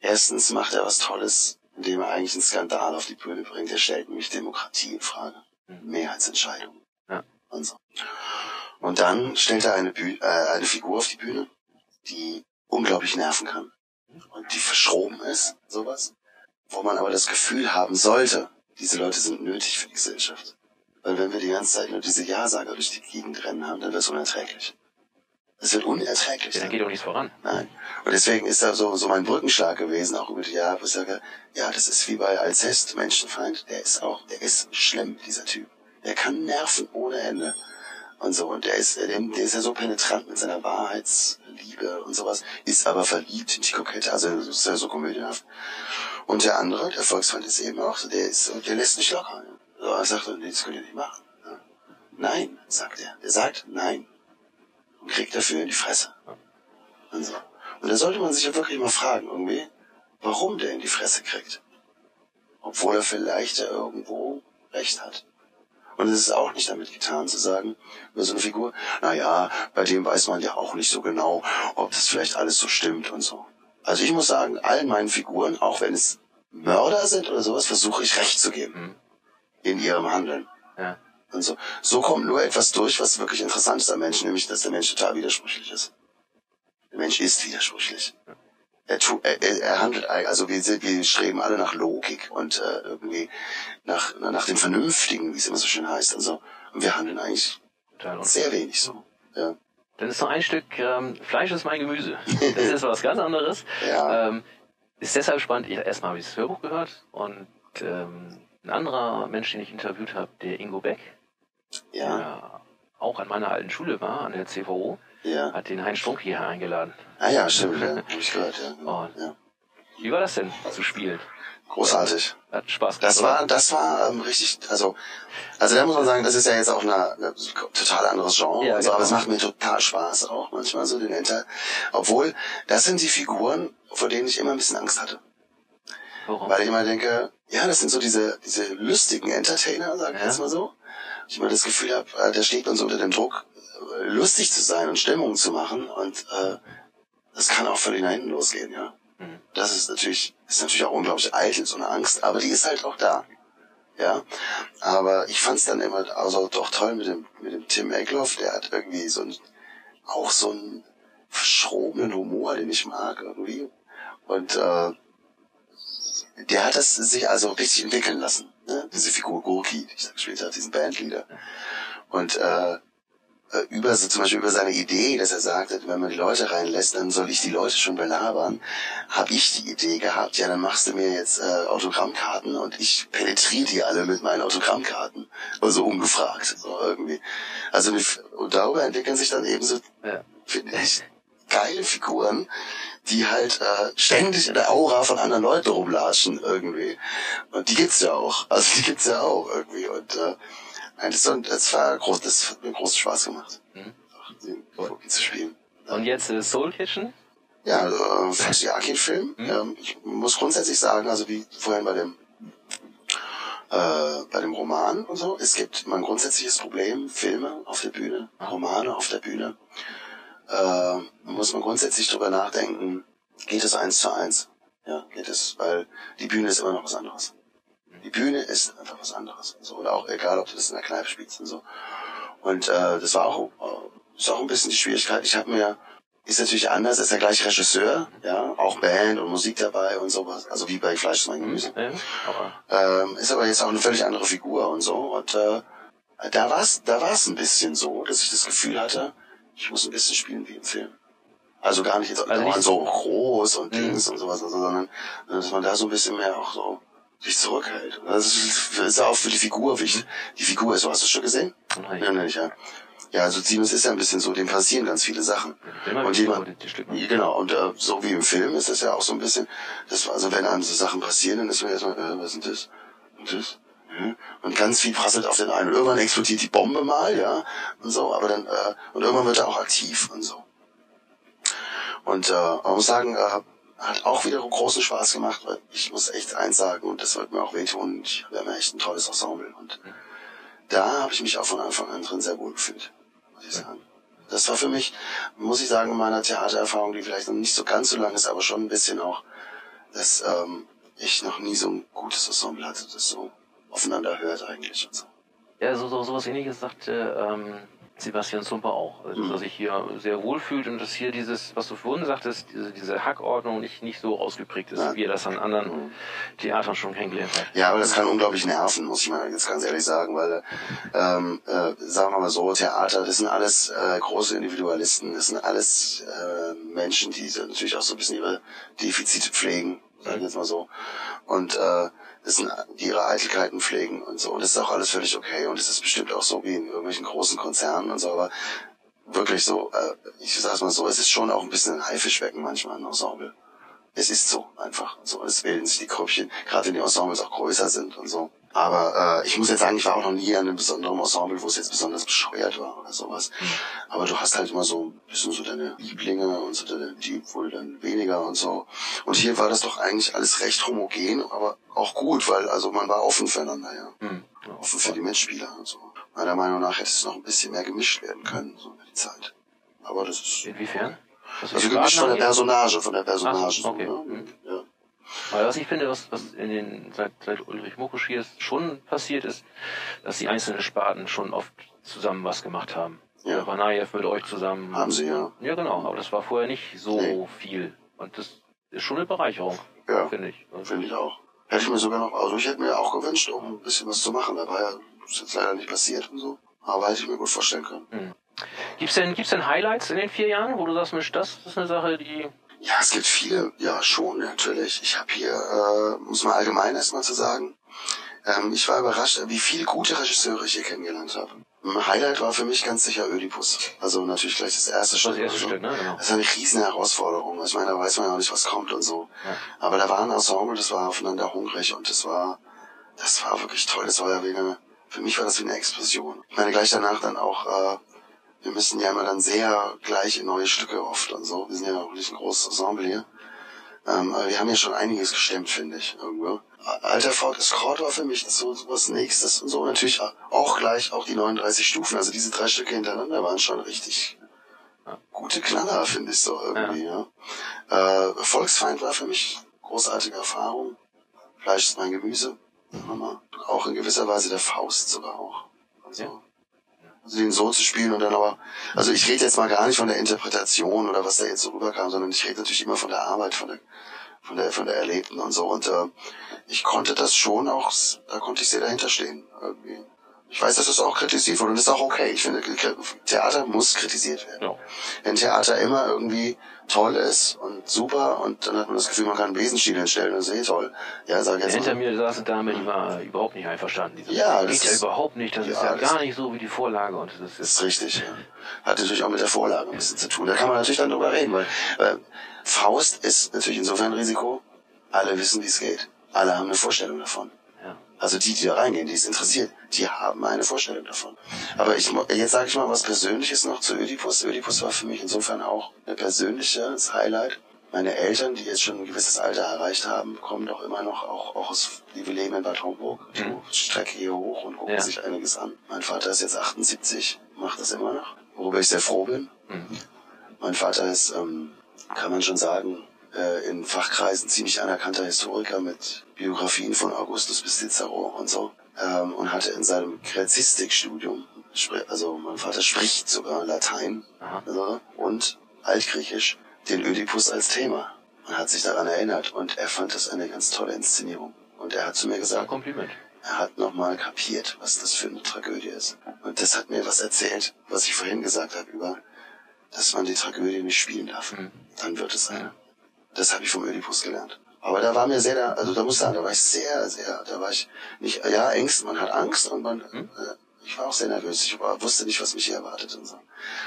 Erstens macht er was Tolles, indem er eigentlich einen Skandal auf die Bühne bringt. Er stellt nämlich Demokratie in Frage. Mehrheitsentscheidung. Ja. Und so. Und dann stellt er eine, Büh äh, eine Figur auf die Bühne, die unglaublich nerven kann. Und die verschroben ist, sowas. Wo man aber das Gefühl haben sollte, diese Leute sind nötig für die Gesellschaft. Weil wenn wir die ganze Zeit nur diese Ja-Sager durch die Gegend rennen haben, dann wird es unerträglich. Es wird unerträglich. Ja, dann geht auch nichts voran. Nein. Und deswegen ist da so, so mein Brückenschlag gewesen, auch über die Jahre, wo ich sage, ja, das ist wie bei Alcest, Menschenfeind, der ist auch, der ist schlimm, dieser Typ. Der kann nerven ohne Ende. Und so, und der ist, der, der ist ja so penetrant mit seiner Wahrheitsliebe und sowas, ist aber verliebt in die Kokette, also ist ja so komödienhaft. Und der andere, der Volksfeind ist eben auch, so, der ist, der lässt nicht locker. So, er sagt, nee, das könnt ihr nicht machen. Nein, sagt er. Der sagt nein. Und kriegt dafür in die Fresse. Und so. Und da sollte man sich ja wirklich mal fragen, irgendwie, warum der in die Fresse kriegt. Obwohl er vielleicht irgendwo recht hat. Und es ist auch nicht damit getan zu sagen, über so eine Figur, na ja, bei dem weiß man ja auch nicht so genau, ob das vielleicht alles so stimmt und so. Also ich muss sagen, allen meinen Figuren, auch wenn es Mörder sind oder sowas, versuche ich Recht zu geben. Mhm. In ihrem Handeln. Ja. Und so. So kommt nur etwas durch, was wirklich interessant ist am Menschen, nämlich, dass der Mensch total widersprüchlich ist. Der Mensch ist widersprüchlich. Er, tu, er, er, er handelt, also wir, sind, wir streben alle nach Logik und äh, irgendwie nach, nach dem Vernünftigen, wie es immer so schön heißt. Also, und wir handeln eigentlich sehr wenig so. Ja. Dann ist noch ein Stück ähm, Fleisch ist mein Gemüse. Das ist was ganz anderes. Ja. Ähm, ist deshalb spannend. Ich, erstmal habe ich das Hörbuch gehört und ähm, ein anderer Mensch, den ich interviewt habe, der Ingo Beck, Ja, der auch an meiner alten Schule war, an der CVO, ja. hat den Heinz Strunk hierher eingeladen. Ah ja, stimmt, ja. Hab ich gehört, ja. Oh. ja. Wie war das denn zu spielen? Großartig. Hat Spaß gemacht. Das war, das war ähm, richtig, also, also da muss man sagen, das ist ja jetzt auch eine, eine total anderes Genre, Ja, und so, aber genau. es macht mir total Spaß auch manchmal so den Enter. Obwohl, das sind die Figuren, vor denen ich immer ein bisschen Angst hatte. Warum? Weil ich immer denke, ja, das sind so diese, diese lustigen Entertainer, sag ich Ja. jetzt mal so. Ich immer das Gefühl habe, äh, da steht so unter dem Druck, lustig zu sein und Stimmung zu machen und äh, das kann auch völlig nach hinten losgehen, ja. Mhm. Das ist natürlich, ist natürlich auch unglaublich eitel, so eine Angst, aber die ist halt auch da. Ja, aber ich fand's dann immer also doch toll mit dem mit dem Tim Eckloff, der hat irgendwie so ein auch so einen verschrobenen Humor, den ich mag irgendwie und äh, der hat das sich also richtig entwickeln lassen, ne? diese Figur Gorki, die ich da gespielt habe, diesen Bandleader und äh, äh, über so zum Beispiel über seine Idee, dass er sagte, wenn man die Leute reinlässt, dann soll ich die Leute schon belabern, habe ich die Idee gehabt, ja, dann machst du mir jetzt äh, Autogrammkarten und ich penetriere die alle mit meinen Autogrammkarten. Also ungefragt, so irgendwie. Also und darüber entwickeln sich dann eben so, Ja. finde ich, geile Figuren, die halt äh, ständig in der Aura von anderen Leuten rumlatschen irgendwie. Und die gibt's ja auch. Also die gibt's ja auch irgendwie. Und äh, das, und das war groß, das hat mir großen Spaß gemacht, Mhm. den Fuki zu spielen. Und jetzt äh, Soul Kitchen? Ja, äh, Fatih Akin-Film. Mhm. Ähm, ich muss grundsätzlich sagen, also wie vorhin bei dem äh, bei dem Roman und so, es gibt immer ein grundsätzliches Problem, Filme auf der Bühne, Romane auf der Bühne. Äh, muss man grundsätzlich drüber nachdenken, geht es eins zu eins? Ja, geht es, weil die Bühne ist immer noch was anderes. Die Bühne ist einfach was anderes. So, oder auch egal, ob du das in der Kneipe spielst und so. Und äh, das war auch, äh, ist auch ein bisschen die Schwierigkeit. Ich habe mir, ist natürlich anders, ist der gleiche Regisseur, ja, auch Band und Musik dabei und sowas. Also wie bei Fleisch mein Gemüse. Ja, aber Ähm, ist aber jetzt auch eine völlig andere Figur und so. Und äh, da war's, da war's ein bisschen so, dass ich das Gefühl hatte, ich muss ein bisschen spielen wie im Film. Also gar nicht jetzt Also nicht- so groß und Mhm. Dings und sowas, sondern dass man da so ein bisschen mehr auch so sich zurückhält. Das ist, ist auch für die Figur wichtig. Die Figur ist, so hast du schon gesehen? Nein. Ja, nicht, ja. Ja, also Siemens ist ja ein bisschen so, dem passieren ganz viele Sachen. Immer Und jemand, Genau, und äh, so wie im Film ist das ja auch so ein bisschen, das, also wenn einem so Sachen passieren, dann ist man erstmal, äh, was ist denn das? Und das? Ja? Und ganz viel prasselt auf den einen. Und irgendwann explodiert die Bombe mal, ja, und so, aber dann, äh, und irgendwann wird er auch aktiv und so. Und äh, man muss sagen, äh, hat auch wieder großen Spaß gemacht, weil ich muss echt eins sagen, und das wird mir auch wehtun, ich habe ja echt ein tolles Ensemble. Und da habe ich mich auch von Anfang an drin sehr wohl gefühlt, muss ich sagen. Das war für mich, muss ich sagen, in meiner Theatererfahrung, die vielleicht noch nicht so ganz so lang ist, aber schon ein bisschen auch, dass ähm, ich noch nie so ein gutes Ensemble hatte, das so aufeinander hört eigentlich und so. Ja, so, so sowas ähnliches sagte ähm, Sebastian Zumper auch. Also, dass er sich hier sehr wohl fühlt und dass hier dieses, was du vorhin sagtest, diese, diese Hackordnung nicht, nicht so ausgeprägt ist, Ja. wie er das an anderen Theatern schon kennengelernt hat. Ja, aber das kann unglaublich nerven, muss ich mal jetzt ganz ehrlich sagen, weil, ähm, äh, sagen wir mal so, Theater, das sind alles äh, große Individualisten, das sind alles äh, Menschen, die natürlich auch so ein bisschen ihre Defizite pflegen, sagen wir jetzt mal so. Und äh, die ihre Eitelkeiten pflegen und so. Und das ist auch alles völlig okay. Und es ist bestimmt auch so wie in irgendwelchen großen Konzernen und so, aber wirklich so, äh, ich sag's mal so, es ist schon auch ein bisschen ein Haifischbecken manchmal ein Ensemble. Es ist so einfach. So, es bilden sich die Krüppchen, gerade wenn die Ensembles auch größer sind und so. Aber äh, ich muss jetzt sagen, ich war auch noch nie an einem besonderen Ensemble, wo es jetzt besonders bescheuert war oder sowas. Aber du hast halt immer so ein bisschen so deine Lieblinge und so deine, die wohl dann weniger und so. Und hier war das doch eigentlich alles recht homogen, aber auch gut, weil also man war offen füreinander, ja. Hm. Offen für die Mitspieler und so. Meiner Meinung nach hätte es noch ein bisschen mehr gemischt werden können, so über die Zeit. Aber das ist Inwiefern? Also gemischt von der? Personage, von der Personage. Ach okay. So, ne? Mhm. ja. Aber was ich finde, was, was in den, seit, seit Ulrich Mokusch hier schon passiert ist, dass die einzelnen Sparten schon oft zusammen was gemacht haben. Ja. Der Banayev mit euch zusammen. Haben sie, ja. Ja, genau. Aber das war vorher nicht so Nee. viel. Und das ist schon eine Bereicherung, Ja. finde ich. Finde ich auch. Hätte ich mir sogar noch, also ich hätte mir auch gewünscht, um ein bisschen was zu machen. Da war ja, ist jetzt leider nicht passiert und so. Aber hätte ich mir gut vorstellen können. Gibt's denn, gibt's denn Highlights in den vier Jahren, wo du sagst, Mensch, das ist eine Sache, die, Ja, es gibt viele, ja schon, natürlich. Ich habe hier, äh, muss man allgemein erstmal zu sagen, ähm, ich war überrascht, wie viele gute Regisseure ich hier kennengelernt habe. Ein Highlight war für mich ganz sicher Ödipus. Also natürlich gleich das erste das war das Stück. erste so. Stück, ne? Genau. Das ist eine riesen Herausforderung. Ich meine, da weiß man ja auch nicht, was kommt und so. Aber da war ein Ensemble, das war aufeinander hungrig und das war, das war wirklich toll. Das war ja wie eine, für mich war das wie eine Explosion. Ich meine, gleich danach dann auch, äh, wir müssen ja immer dann sehr gleich in neue Stücke oft und so. Wir sind ja auch nicht ein großes Ensemble hier. Ähm, aber wir haben ja schon einiges gestemmt, finde ich, irgendwo. Alter Ford Escort war für mich so was Nächstes und so. Natürlich auch gleich auch die 39 Stufen. Also diese drei Stücke hintereinander waren schon richtig gute Knaller, finde ich so irgendwie, ja. Äh, Volksfeind war für mich großartige Erfahrung. Fleisch ist mein Gemüse. mal. Auch in gewisser Weise der Faust sogar auch. Also, Ja. Also den so zu spielen und dann aber, also ich rede jetzt mal gar nicht von der Interpretation oder was da jetzt so rüberkam, sondern ich rede natürlich immer von der Arbeit, von der, von der, von der Erlebten und so. Und äh, ich konnte das schon auch, da konnte ich sehr dahinter stehen. Irgendwie. Ich weiß, dass das auch kritisiert wurde und das ist auch okay. Ich finde, Theater muss kritisiert werden. Ja. Wenn Theater immer irgendwie toll ist und super und dann hat man das Gefühl, man kann einen Besenstiel hinstellen und das ist eh toll. Ja, sag jetzt Hinter mal. mir saß eine Dame, die war überhaupt nicht einverstanden. Die so, Ja, das geht ja überhaupt nicht, das ist ja, ja das- gar nicht so wie die Vorlage und das ist, ist richtig. Ja. Hat natürlich auch mit der Vorlage ein bisschen zu tun. Da kann man natürlich dann drüber reden, weil äh, Faust ist natürlich insofern ein Risiko. Alle wissen, wie es geht. Alle haben eine Vorstellung davon. Also die, die da reingehen, die es interessiert, die haben eine Vorstellung davon. Aber ich, jetzt sage ich mal was Persönliches noch zu Ödipus. Ödipus war für mich insofern auch ein persönliches Highlight. Meine Eltern, die jetzt schon ein gewisses Alter erreicht haben, kommen doch immer noch auch, auch aus, die wir leben in Bad Homburg, die Strecke hier hoch und gucken Ja. sich einiges an. Mein Vater ist jetzt 78, macht das immer noch, worüber ich sehr froh bin. Mein Vater ist, ähm, kann man schon sagen, äh, in Fachkreisen ziemlich anerkannter Historiker mit Biografien von Augustus bis Cicero und so. Ähm, und hatte in seinem Gräzistikstudium, also mein Vater spricht sogar Latein also, und Altgriechisch, den Ödipus als Thema. Man hat sich daran erinnert und er fand das eine ganz tolle Inszenierung. Und er hat zu mir gesagt, Kompliment. er hat nochmal kapiert, was das für eine Tragödie ist. Und das hat mir was erzählt, was ich vorhin gesagt habe über, dass man die Tragödie nicht spielen darf. Mhm. Dann wird es eine. Das habe ich vom Ödipus gelernt. Aber da war mir sehr, da, also da muss ich sagen, da war ich sehr, sehr, da war ich nicht, ja, Ängst, man hat Angst und man, Mhm. äh, ich war auch sehr nervös, ich war, wusste nicht, was mich hier erwartet und so.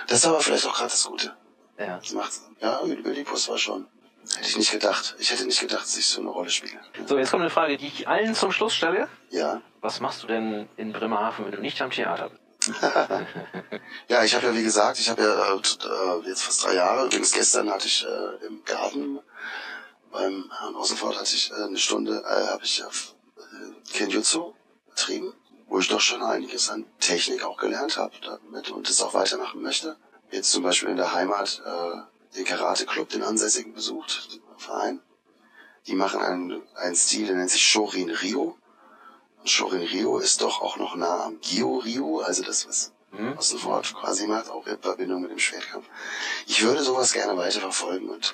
Das ist aber vielleicht auch gerade das Gute. Ja. Das macht, ja, Ödipus war schon, hätte ich nicht gedacht. Ich hätte nicht gedacht, dass ich so eine Rolle spiele. So, jetzt kommt eine Frage, die ich allen zum Schluss stelle. Ja, was machst du denn in Bremerhaven, wenn du nicht am Theater bist? ja, ich habe ja, wie gesagt, ich habe ja äh, jetzt fast drei Jahre, übrigens gestern hatte ich äh, im Garten beim Herrn Außenfort hatte ich äh, eine Stunde, äh, habe ich auf äh, Kenjutsu betrieben, wo ich doch schon einiges an Technik auch gelernt habe damit und das auch weitermachen möchte. Jetzt zum Beispiel in der Heimat äh, den Karate-Club, den Ansässigen besucht, den Verein. Die machen einen, einen Stil, der nennt sich Shorin Rio. Shorin Rio ist doch auch noch nah am Gyo Rio, also das, was mhm. Außenfort quasi macht, auch in Verbindung mit dem Schwertkampf. Ich würde sowas gerne weiterverfolgen und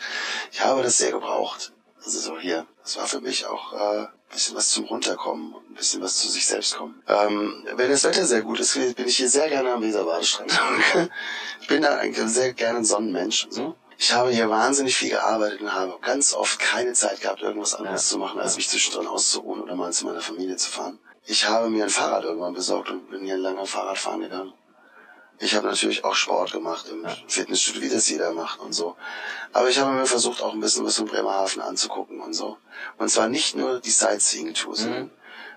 ich habe das sehr gebraucht. Also so hier, das war für mich auch äh, bisschen was zum Runterkommen und ein bisschen was zu sich selbst kommen. Ähm, wenn das Wetter sehr gut ist, bin ich hier sehr gerne am Weserbadestrand. ich bin da ein sehr gerne ein Sonnenmensch. So. Ich habe hier wahnsinnig viel gearbeitet und habe ganz oft keine Zeit gehabt, irgendwas anderes ja. zu machen, als mich zwischendrin auszuruhen oder mal zu meiner Familie zu fahren. Ich habe mir ein Fahrrad irgendwann besorgt und bin hier lange Fahrrad fahren gegangen. Ich habe natürlich auch Sport gemacht im ja. Fitnessstudio, wie das jeder macht und so. Aber ich habe mir versucht, auch ein bisschen was von Bremerhaven anzugucken und so. Und zwar nicht nur die Sightseeing-Tours. Mhm.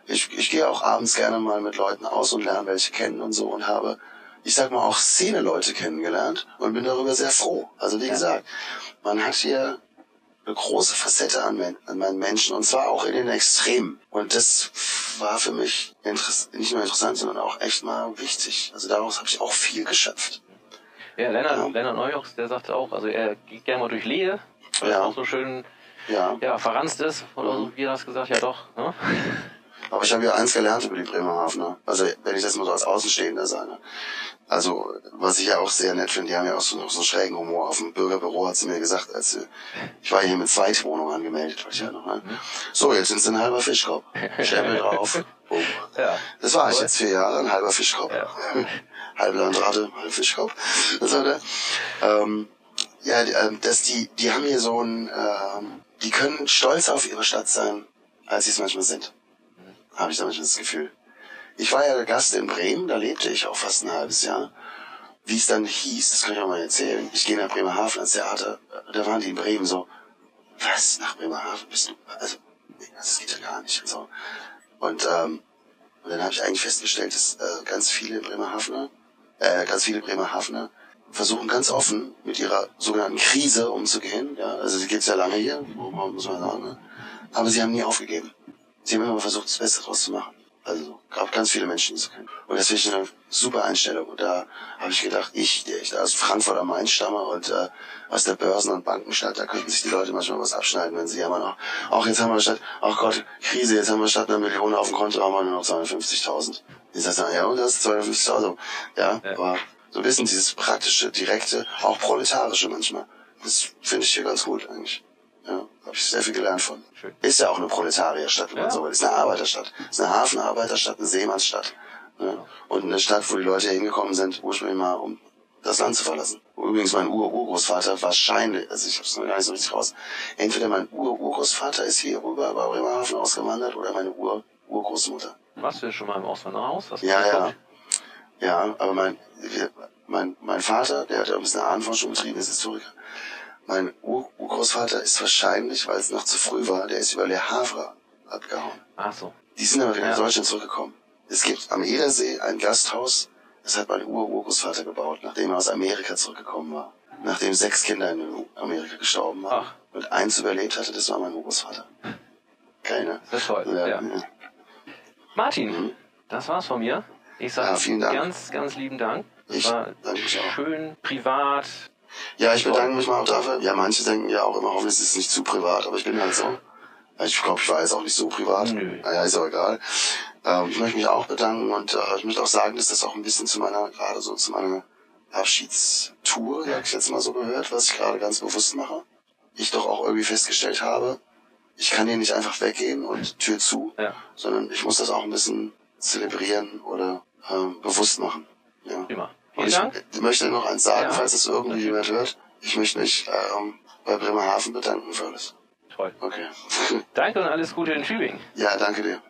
Ich, ich gehe auch abends gerne mal mit Leuten aus und lerne welche kennen und so und habe, ich sag mal, auch Szene-Leute kennengelernt und bin darüber sehr froh. Also wie ja. gesagt, man hat hier eine große Facette an, an meinen Menschen und zwar auch in den Extremen. Und das war für mich nicht nur interessant, sondern auch echt mal wichtig. Also daraus habe ich auch viel geschöpft. Ja, Lennart, ja. Lennart Neujochs, der sagte auch, also er geht gerne mal durch Lehe, weil ja. es auch so schön ja. Ja, verranzt ist, oder so, wie er das gesagt, ja doch. Ne? Aber ich habe ja eins gelernt über die Bremerhavener. Also wenn ich das mal so als Außenstehender sage. Also, was ich ja auch sehr nett finde, die haben ja auch so, noch so einen schrägen Humor. Auf dem Bürgerbüro hat sie mir gesagt, als sie, ich war hier mit Zweitwohnung angemeldet, weil ich ja noch, ne? So, jetzt sind sie ein halber Fischkopf. Stempel drauf. Oh. Ja. Das war ich jetzt vier Jahre, ein halber Fischkopf. Ja. halbe Landratte, halber Fischkopf. Das war der. Ähm, ja, ähm, dass die, die haben hier so ein, ähm, die können stolz auf ihre Stadt sein, als sie es manchmal sind. Habe ich da manchmal das Gefühl. Ich war ja Gast in Bremen, da lebte ich auch fast ein halbes Jahr. Wie es dann hieß, das kann ich auch mal erzählen. Ich gehe nach Bremerhaven ans Theater, da waren die in Bremen so, was, nach Bremerhaven bist du? Also, das geht ja gar nicht und so. Und, ähm, und dann habe ich eigentlich festgestellt, dass äh, ganz viele Bremerhavener, äh, ganz viele Bremerhavener versuchen ganz offen mit ihrer sogenannten Krise umzugehen. Ja, also die gibt's ja lange hier, muss man sagen. Ne? Aber sie haben nie aufgegeben. Sie haben immer versucht, das Beste draus zu machen. Also gab ganz viele Menschen, die so können. Und das finde ich eine super Einstellung. Und da habe ich gedacht, ich, der ich da aus Frankfurt am Main stamme und äh, aus der Börsen- und Bankenstadt, da könnten sich die Leute manchmal was abschneiden, wenn sie ja mal noch, auch jetzt haben wir statt, ach Gott, Krise, jetzt haben wir statt einer Million auf dem Konto, haben wir nur noch 250.000. Die sagen, ja, und das ist 250.000. Ja, ja, aber so ein bisschen dieses praktische, direkte, auch proletarische manchmal. Das finde ich hier ganz gut eigentlich. Ja, habe ich sehr viel gelernt von. Schön. Ist ja auch eine Proletarierstadt, wenn ja. man so will. Ist eine Arbeiterstadt. Ist eine Hafenarbeiterstadt, eine Seemannsstadt. Ja. Und eine Stadt, wo die Leute hingekommen sind, ursprünglich mal, um das Land zu verlassen. Übrigens, mein Ur-Urgroßvater wahrscheinlich, also ich habe es noch gar nicht so richtig raus, entweder mein Ur-Urgroßvater ist hier rüber bei Bremerhaven ausgewandert oder meine Ur-Urgroßmutter. Warst du schon mal im Auswandererhaus? ja, ja. Ja, aber mein, mein, mein Vater, der hat ja ein bisschen Ahnenforschung betrieben, ist Historiker, mein Ur Urgroßvater ist wahrscheinlich, weil es noch zu früh war, der ist über Le Havre abgehauen. Ach so. Die sind aber wieder ja. in Deutschland zurückgekommen. Es gibt am Edersee ein Gasthaus, das hat mein Ur-Urgroßvater gebaut, nachdem er aus Amerika zurückgekommen war. Nachdem sechs Kinder in Amerika gestorben waren. Ach. Und eins überlebt hatte, das war mein Urgroßvater. Geil, ne? Das ist toll. Ja, ja. ja. Martin, mhm. das war's von mir. Ich sage ja, ganz, ganz lieben Dank. Ich war schön, privat, ja, ich bedanke mich mal auch dafür. Ja, manche denken ja auch immer, hoffentlich ist es nicht zu privat, aber ich bin halt so. Ich glaube, ich war jetzt auch nicht so privat. Nö. Naja, ist auch egal. Ähm, ich möchte mich auch bedanken und äh, ich möchte auch sagen, dass das auch ein bisschen zu meiner, gerade so zu meiner Abschiedstour, sag ich jetzt mal so gehört, was ich gerade ganz bewusst mache. Ich doch auch irgendwie festgestellt habe, ich kann hier nicht einfach weggehen und Tür zu, ja. sondern ich muss das auch ein bisschen zelebrieren oder ähm, bewusst machen. Ja. Prima. Und ich möchte noch eins sagen, ja. falls es irgendwie jemand hört. Ich möchte mich ähm, bei Bremerhaven bedanken für alles. Toll. Okay. danke und alles Gute in Tübingen. Ja, danke dir.